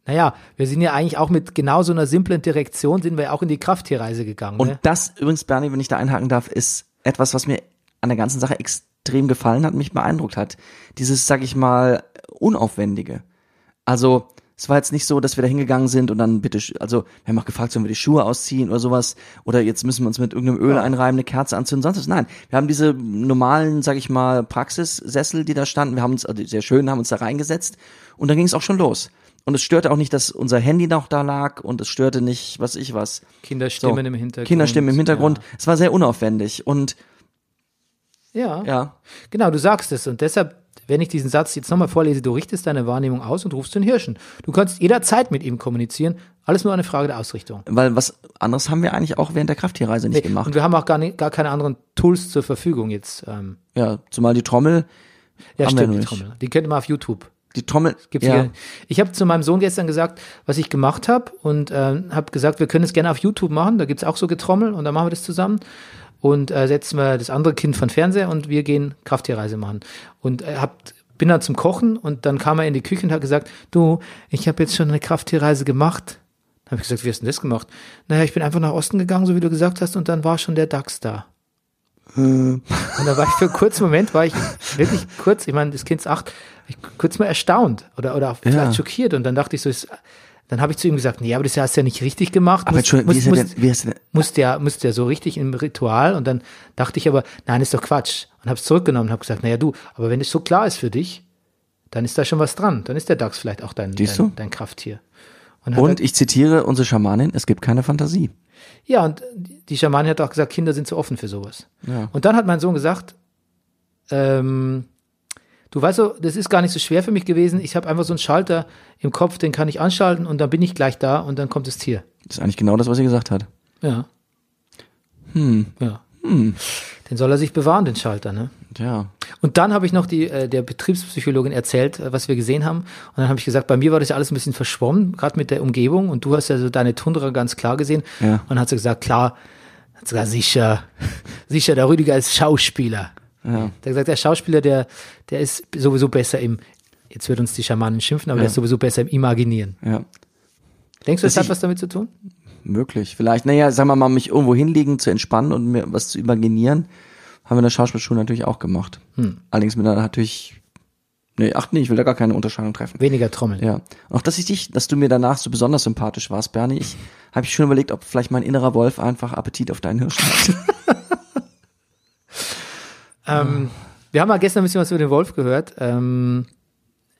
Naja, wir sind ja eigentlich auch mit genau so einer simplen Direktion sind wir ja auch in die Krafttierreise gegangen. Und ne? das übrigens, Bernie, wenn ich da einhaken darf, ist etwas, was mir an der ganzen Sache extrem gefallen hat, mich beeindruckt hat. Dieses, sag ich mal, unaufwendige. Also, es war jetzt nicht so, dass wir da hingegangen sind und dann bitte, also wir haben auch gefragt, sollen wir die Schuhe ausziehen oder sowas oder jetzt müssen wir uns mit irgendeinem Öl einreiben, eine Kerze anzünden, sonst was. Nein, wir haben diese normalen, sag ich mal, Praxissessel, die da standen, wir haben uns, also sehr schön, haben uns da reingesetzt und dann ging es auch schon los. Und es störte auch nicht, dass unser Handy noch da lag und es störte nicht, was ich was. Kinderstimmen So. im Hintergrund. Kinderstimmen im Hintergrund. Es war sehr unaufwendig und Ja. ja. ja, Genau, du sagst es. Und deshalb, wenn ich diesen Satz jetzt nochmal vorlese, du richtest deine Wahrnehmung aus und rufst den Hirschen. Du kannst jederzeit mit ihm kommunizieren. Alles nur eine Frage der Ausrichtung. weil was anderes haben wir eigentlich auch während der Krafttierreise nicht Nee, gemacht. Und wir haben auch gar, nicht, gar keine anderen Tools zur Verfügung jetzt. Ähm, Ja, zumal die Trommel, ja, stimmt, die. Trommel. Die kennt man auf YouTube. Die Trommel, Gibt's ja, hier. Ich habe zu meinem Sohn gestern gesagt, was ich gemacht habe und ähm, habe gesagt, wir können es gerne auf YouTube machen. Da gibt's auch so Getrommel und dann machen wir das zusammen und äh, setzen wir das andere Kind von Fernseher und wir gehen Krafttierreise machen. Und äh, hab, bin dann zum Kochen und dann kam er in die Küche und hat gesagt, du, ich habe jetzt schon eine Krafttierreise gemacht. Dann habe ich gesagt, wie hast du denn das gemacht? Naja, ich bin einfach nach Osten gegangen, so wie du gesagt hast, und dann war schon der Dachs da. Und da war ich für einen kurzen Moment, war ich wirklich kurz, ich meine, das Kind ist acht, ich kurz mal erstaunt oder, oder auch vielleicht Ja. schockiert. Und dann dachte ich so, ist, dann habe ich zu ihm gesagt, nee, aber das hast du ja nicht richtig gemacht. aber Entschuldigung, wie ist er denn, wie ist denn, musste ja, musste ja so richtig im Ritual. Und dann dachte ich aber, nein, ist doch Quatsch. Und habe es zurückgenommen und habe gesagt, naja du, aber wenn es so klar ist für dich, dann ist da schon was dran. Dann ist der Dachs vielleicht auch dein, dein, dein Krafttier. Und, und er, ich zitiere unsere Schamanin, es gibt keine Fantasie. Ja, und die Schamanin hat auch gesagt, Kinder sind zu offen für sowas. Ja. Und dann hat mein Sohn gesagt, ähm, du weißt so, das ist gar nicht so schwer für mich gewesen. Ich habe einfach so einen Schalter im Kopf, den kann ich anschalten und dann bin ich gleich da und dann kommt das Tier. Das ist eigentlich genau das, was sie gesagt hat. Ja. Hm. Ja. Den soll er sich bewahren, den Schalter, ne? Ja. Und dann habe ich noch die, äh, der Betriebspsychologin erzählt, äh, was wir gesehen haben. Und dann habe ich gesagt, bei mir war das ja alles ein bisschen verschwommen, gerade mit der Umgebung. Und du hast ja so deine Tundra ganz klar gesehen. Ja. Und dann hat sie gesagt, klar, hat sie gesagt, sicher, sicher, der Rüdiger ist Schauspieler. Ja. Der hat gesagt, der Schauspieler, der, der ist sowieso besser im, jetzt wird uns die Schamanen schimpfen, aber der ist sowieso besser im Imaginieren. Ja. Denkst du, das Dass hat was damit zu tun? Möglich. Vielleicht, naja, sagen wir mal, mich irgendwo hinlegen, zu entspannen und mir was zu imaginieren, haben wir in der Schauspielschule natürlich auch gemacht. Hm. Allerdings mit einer natürlich, nee, ach nee, ich will da gar keine Unterscheidung treffen. Weniger Trommeln. Ja. Und auch, dass ich dich, dass du mir danach so besonders sympathisch warst, Bernie, ich habe ich schon überlegt, ob vielleicht mein innerer Wolf einfach Appetit auf deinen Hirsch hat. Ähm, wir haben mal gestern ein bisschen was über den Wolf gehört. Ähm,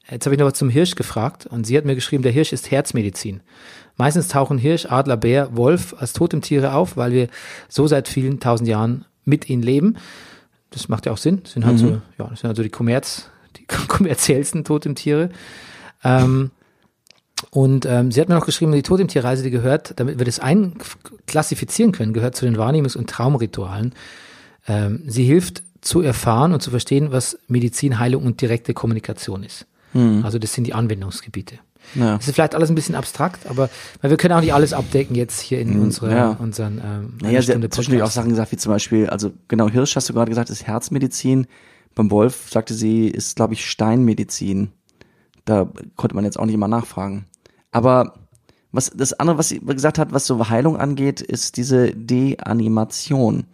jetzt habe ich noch was zum Hirsch gefragt und sie hat mir geschrieben, der Hirsch ist Herzmedizin. Meistens tauchen Hirsch, Adler, Bär, Wolf als Totemtiere auf, weil wir so seit vielen tausend Jahren mit ihnen leben. Das macht ja auch Sinn. Das sind halt so, ja, das sind also die Kommerz, die kommerziellsten Totemtiere. Ähm, und ähm, sie hat mir noch geschrieben, die Totemtierreise, die gehört, damit wir das einklassifizieren können, gehört zu den Wahrnehmungs- und Traumritualen. Ähm, sie hilft zu erfahren und zu verstehen, was Medizin, Heilung und direkte Kommunikation ist. Also das sind die Anwendungsgebiete. Ja. Das ist vielleicht alles ein bisschen abstrakt, aber weil wir können auch nicht alles abdecken jetzt hier in unsere, ja. unseren ähm, Naja, Stunde zwischendurch auch. Sachen gesagt, wie zum Beispiel, also genau, Hirsch hast du gerade gesagt, ist Herzmedizin. Beim Wolf sagte sie, ist, glaube ich, Steinmedizin. Da konnte man jetzt auch nicht immer nachfragen. Aber was das andere, was sie gesagt hat, was so Heilung angeht, ist diese Deanimation.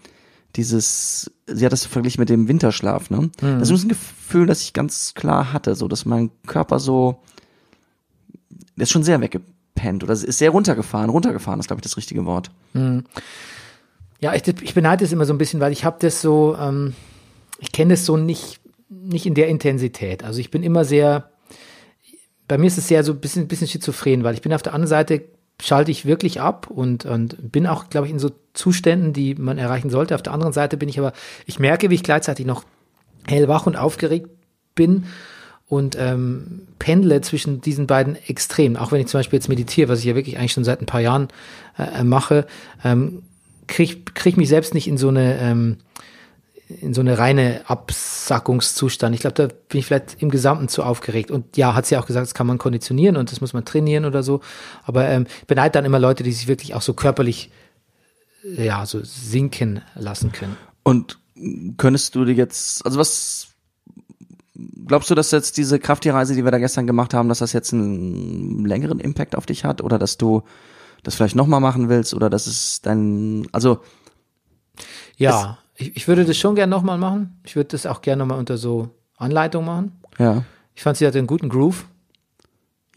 Dieses, sie hat das verglichen mit dem Winterschlaf, ne? Das ist ein Gefühl, das ich ganz klar hatte, so, dass mein Körper so, der ist schon sehr weggepennt oder ist sehr runtergefahren. Runtergefahren ist, glaube ich, das richtige Wort. Ja, ich, ich beneide es immer so ein bisschen, weil ich habe das so, ähm, ich kenne das so nicht, nicht in der Intensität. Also ich bin immer sehr, bei mir ist es sehr so ein bisschen, bisschen schizophren, weil ich bin auf der anderen Seite, schalte ich wirklich ab und, und bin auch, glaube ich, in so Zuständen, die man erreichen sollte. Auf der anderen Seite bin ich aber, ich merke, wie ich gleichzeitig noch hellwach und aufgeregt bin und ähm, pendle zwischen diesen beiden Extremen. Auch wenn ich zum Beispiel jetzt meditiere, was ich ja wirklich eigentlich schon seit ein paar Jahren äh, mache, ähm, kriege krieg mich selbst nicht in so eine ähm, in so eine reine Absackungszustand. Ich glaube, da bin ich vielleicht im Gesamten zu aufgeregt. Und ja, hat sie auch gesagt, das kann man konditionieren und das muss man trainieren oder so. Aber ähm, beneide dann immer Leute, die sich wirklich auch so körperlich äh, ja so sinken lassen können. Und könntest du dir jetzt, also was, glaubst du, dass jetzt diese Krafttierreise, die wir da gestern gemacht haben, dass das jetzt einen längeren Impact auf dich hat oder dass du das vielleicht nochmal machen willst oder dass es dein, also Ja, ich, ich würde das schon gerne nochmal machen. Ich würde das auch gerne nochmal unter so Anleitung machen. ja, Ich fand, sie hatte einen guten Groove,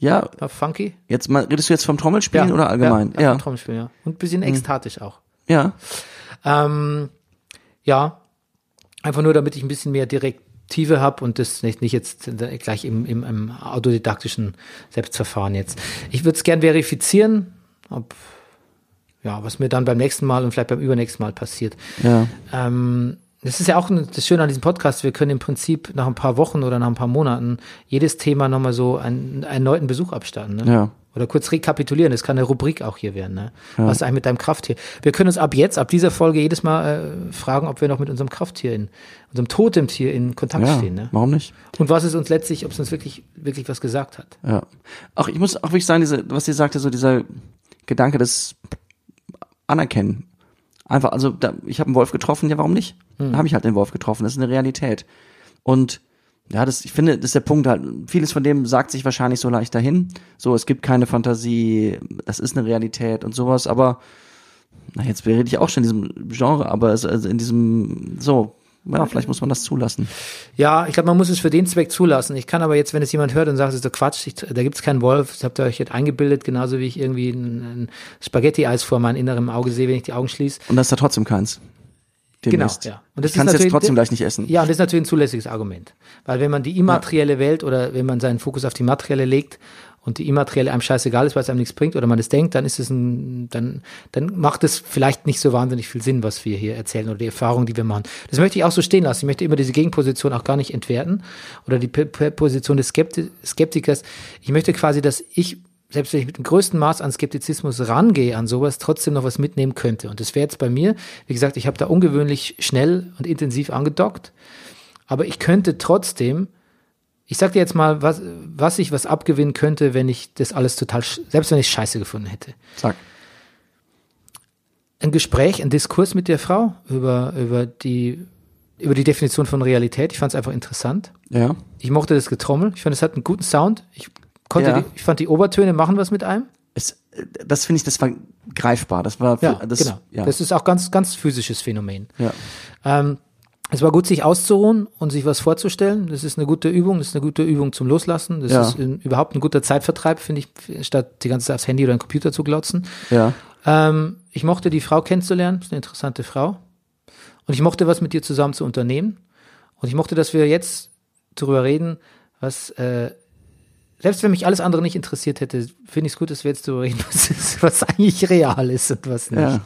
ja, war funky. jetzt mal, redest du jetzt vom Trommelspielen oder allgemein? Ja, ja. vom Trommelspielen, ja. Und ein bisschen ekstatisch auch. ja, Ähm, ja, einfach nur, damit ich ein bisschen mehr Direktive habe und das nicht, nicht jetzt gleich im, im, im autodidaktischen Selbstverfahren jetzt. Ich würde es gern verifizieren, ob, ja, was mir dann beim nächsten Mal und vielleicht beim übernächsten Mal passiert. ja, Ähm, das ist ja auch das Schöne an diesem Podcast. Wir können im Prinzip nach ein paar Wochen oder nach ein paar Monaten jedes Thema nochmal so einen, einen erneuten Besuch abstatten. Ne? Ja. Oder kurz rekapitulieren. Das kann eine Rubrik auch hier werden. Ne? Was ist eigentlich mit deinem Krafttier? Wir können uns ab jetzt, ab dieser Folge jedes Mal äh, fragen, ob wir noch mit unserem Krafttier, in unserem Totemtier in Kontakt ja, stehen. Ne? warum nicht? Und was es uns letztlich, ob es uns wirklich, wirklich was gesagt hat. Ja. Auch ich muss auch wirklich sagen, diese, was sie sagte, so dieser Gedanke des Anerkennen. Einfach, also da, ich habe einen Wolf getroffen, ja, warum nicht? Da habe ich halt den Wolf getroffen. Das ist eine Realität. Und ja, das, ich finde, das ist der Punkt halt. Vieles von dem sagt sich wahrscheinlich so leicht dahin. So, es gibt keine Fantasie, das ist eine Realität und sowas, aber na, jetzt rede ich auch schon in diesem Genre, aber es, also in diesem, so, ja, vielleicht muss man das zulassen. Ja, ich glaube, man muss es für den Zweck zulassen. Ich kann aber jetzt, wenn es jemand hört und sagt, es ist doch Quatsch, ich, da gibt es keinen Wolf, das habt ihr euch jetzt eingebildet, genauso wie ich irgendwie ein, ein Spaghetti-Eis vor meinem inneren Auge sehe, wenn ich die Augen schließe. Und da ist da trotzdem keins. Demnächst. Genau, ja. Und das ich kann es jetzt trotzdem gleich nicht essen. Ja, und das ist natürlich ein zulässiges Argument. Weil wenn man die immaterielle Welt oder wenn man seinen Fokus auf die materielle legt und die immaterielle einem scheißegal ist, weil es einem nichts bringt oder man es denkt, dann ist es ein, dann, dann macht es vielleicht nicht so wahnsinnig viel Sinn, was wir hier erzählen oder die Erfahrung, die wir machen. Das möchte ich auch so stehen lassen. Ich möchte immer diese Gegenposition auch gar nicht entwerten oder die P P Position des Skepti Skeptikers. Ich möchte quasi, dass ich selbst wenn ich mit dem größten Maß an Skeptizismus rangehe an sowas, trotzdem noch was mitnehmen könnte. Und das wäre jetzt bei mir, wie gesagt, ich habe da ungewöhnlich schnell und intensiv angedockt, aber ich könnte trotzdem, ich sag dir jetzt mal, was, was ich was abgewinnen könnte, wenn ich das alles total, selbst wenn ich scheiße gefunden hätte. Sag. Ein Gespräch, ein Diskurs mit der Frau über, über die, über die Definition von Realität. Ich fand es einfach interessant. Ja. Ich mochte das Getrommel. Ich fand, es hat einen guten Sound. Ich konnte, Ja. die, ich fand die Obertöne machen was mit einem. Es, das finde ich, das war greifbar. Das war, Ja, das, genau. ja. Das ist auch ganz, ganz physisches Phänomen. ja. Ähm, es war gut, sich auszuruhen und sich was vorzustellen. Das ist eine gute Übung. Das ist eine gute Übung zum Loslassen. Das Ja. ist ähm, überhaupt ein guter Zeitvertreib, finde ich, statt die ganze Zeit aufs Handy oder den Computer zu glotzen. ja. Ähm, ich mochte die Frau kennenzulernen. Das ist eine interessante Frau. Und ich mochte was mit dir zusammen zu unternehmen. Und ich mochte, dass wir jetzt darüber reden, was, äh, selbst wenn mich alles andere nicht interessiert hätte, finde ich es gut, dass wir jetzt darüber reden, was, ist, was eigentlich real ist und was nicht. Ja.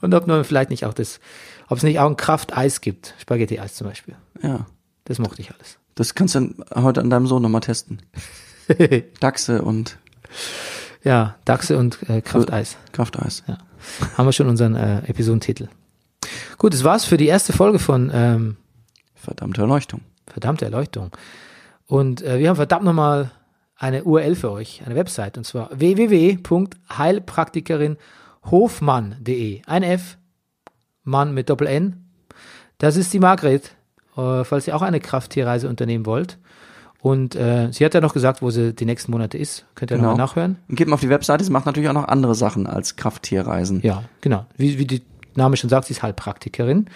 Und ob man vielleicht nicht auch das, ob es nicht auch ein Krafteis gibt, Spaghetti-Eis zum Beispiel. ja. Das mochte ich alles. Das kannst du dann heute an deinem Sohn nochmal testen. Dachse und Ja, Dachse und äh, Krafteis. Krafteis. Ja. Haben wir schon unseren äh, Episodentitel. Gut, das war's für die erste Folge von ähm, Verdammte Erleuchtung. verdammte Erleuchtung. Und äh, wir haben verdammt nochmal eine URL für euch, eine Website, und zwar www.heilpraktikerin.hofmann.de. Ein F, Mann mit Doppel N. Das ist die Margret, äh, falls ihr auch eine Krafttierreise unternehmen wollt. Und äh, sie hat ja noch gesagt, wo sie die nächsten Monate ist. Könnt ihr Genau. nochmal nachhören. Und geht mal auf die Webseite, sie macht natürlich auch noch andere Sachen als Krafttierreisen. Ja, genau. Wie, wie die Name schon sagt, sie ist Heilpraktikerin.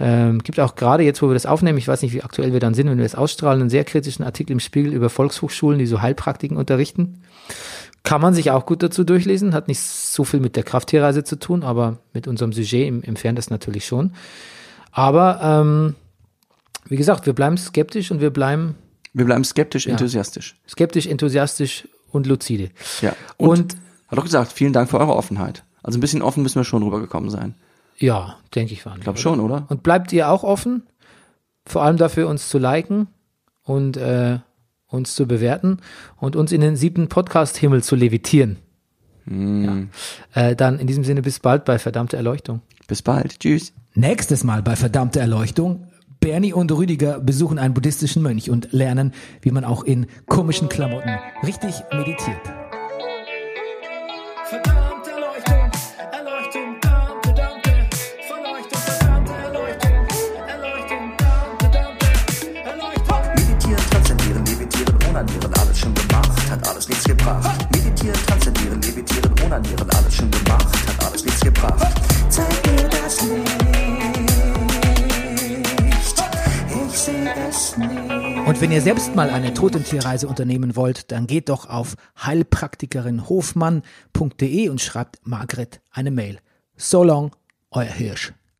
Ähm, gibt auch gerade jetzt, wo wir das aufnehmen, ich weiß nicht, wie aktuell wir dann sind, wenn wir es ausstrahlen, einen sehr kritischen Artikel im Spiegel über Volkshochschulen, die so Heilpraktiken unterrichten. Kann man sich auch gut dazu durchlesen, hat nicht so viel mit der Krafttierreise zu tun, aber mit unserem Sujet im, im Fern das natürlich schon. Aber ähm, wie gesagt, wir bleiben skeptisch und wir bleiben Wir bleiben skeptisch, enthusiastisch. skeptisch, enthusiastisch und lucide. Ja. Und, Und, hat auch gesagt, vielen Dank für eure Offenheit. Also ein bisschen offen müssen wir schon rübergekommen sein. Ja, denke ich, waren Ich glaube schon, oder? Und bleibt ihr auch offen, vor allem dafür, uns zu liken und äh, uns zu bewerten und uns in den siebten Podcast-Himmel zu levitieren. Hm. Ja. Äh, dann in diesem Sinne bis bald bei Verdammte Erleuchtung. Bis bald. Tschüss. Nächstes Mal bei Verdammte Erleuchtung. Bernie und Rüdiger besuchen einen buddhistischen Mönch und lernen, wie man auch in komischen Klamotten richtig meditiert. gebracht. Meditieren, transzendieren, levitieren, onanieren, alles schon gemacht, hat alles nichts gebracht. Zeig mir das Licht, ich sehe es nicht. Und wenn ihr selbst mal eine Totentierreise unternehmen wollt, dann geht doch auf heilpraktikerinhofmann.de und schreibt Margret eine Mail. So long, euer Hirsch.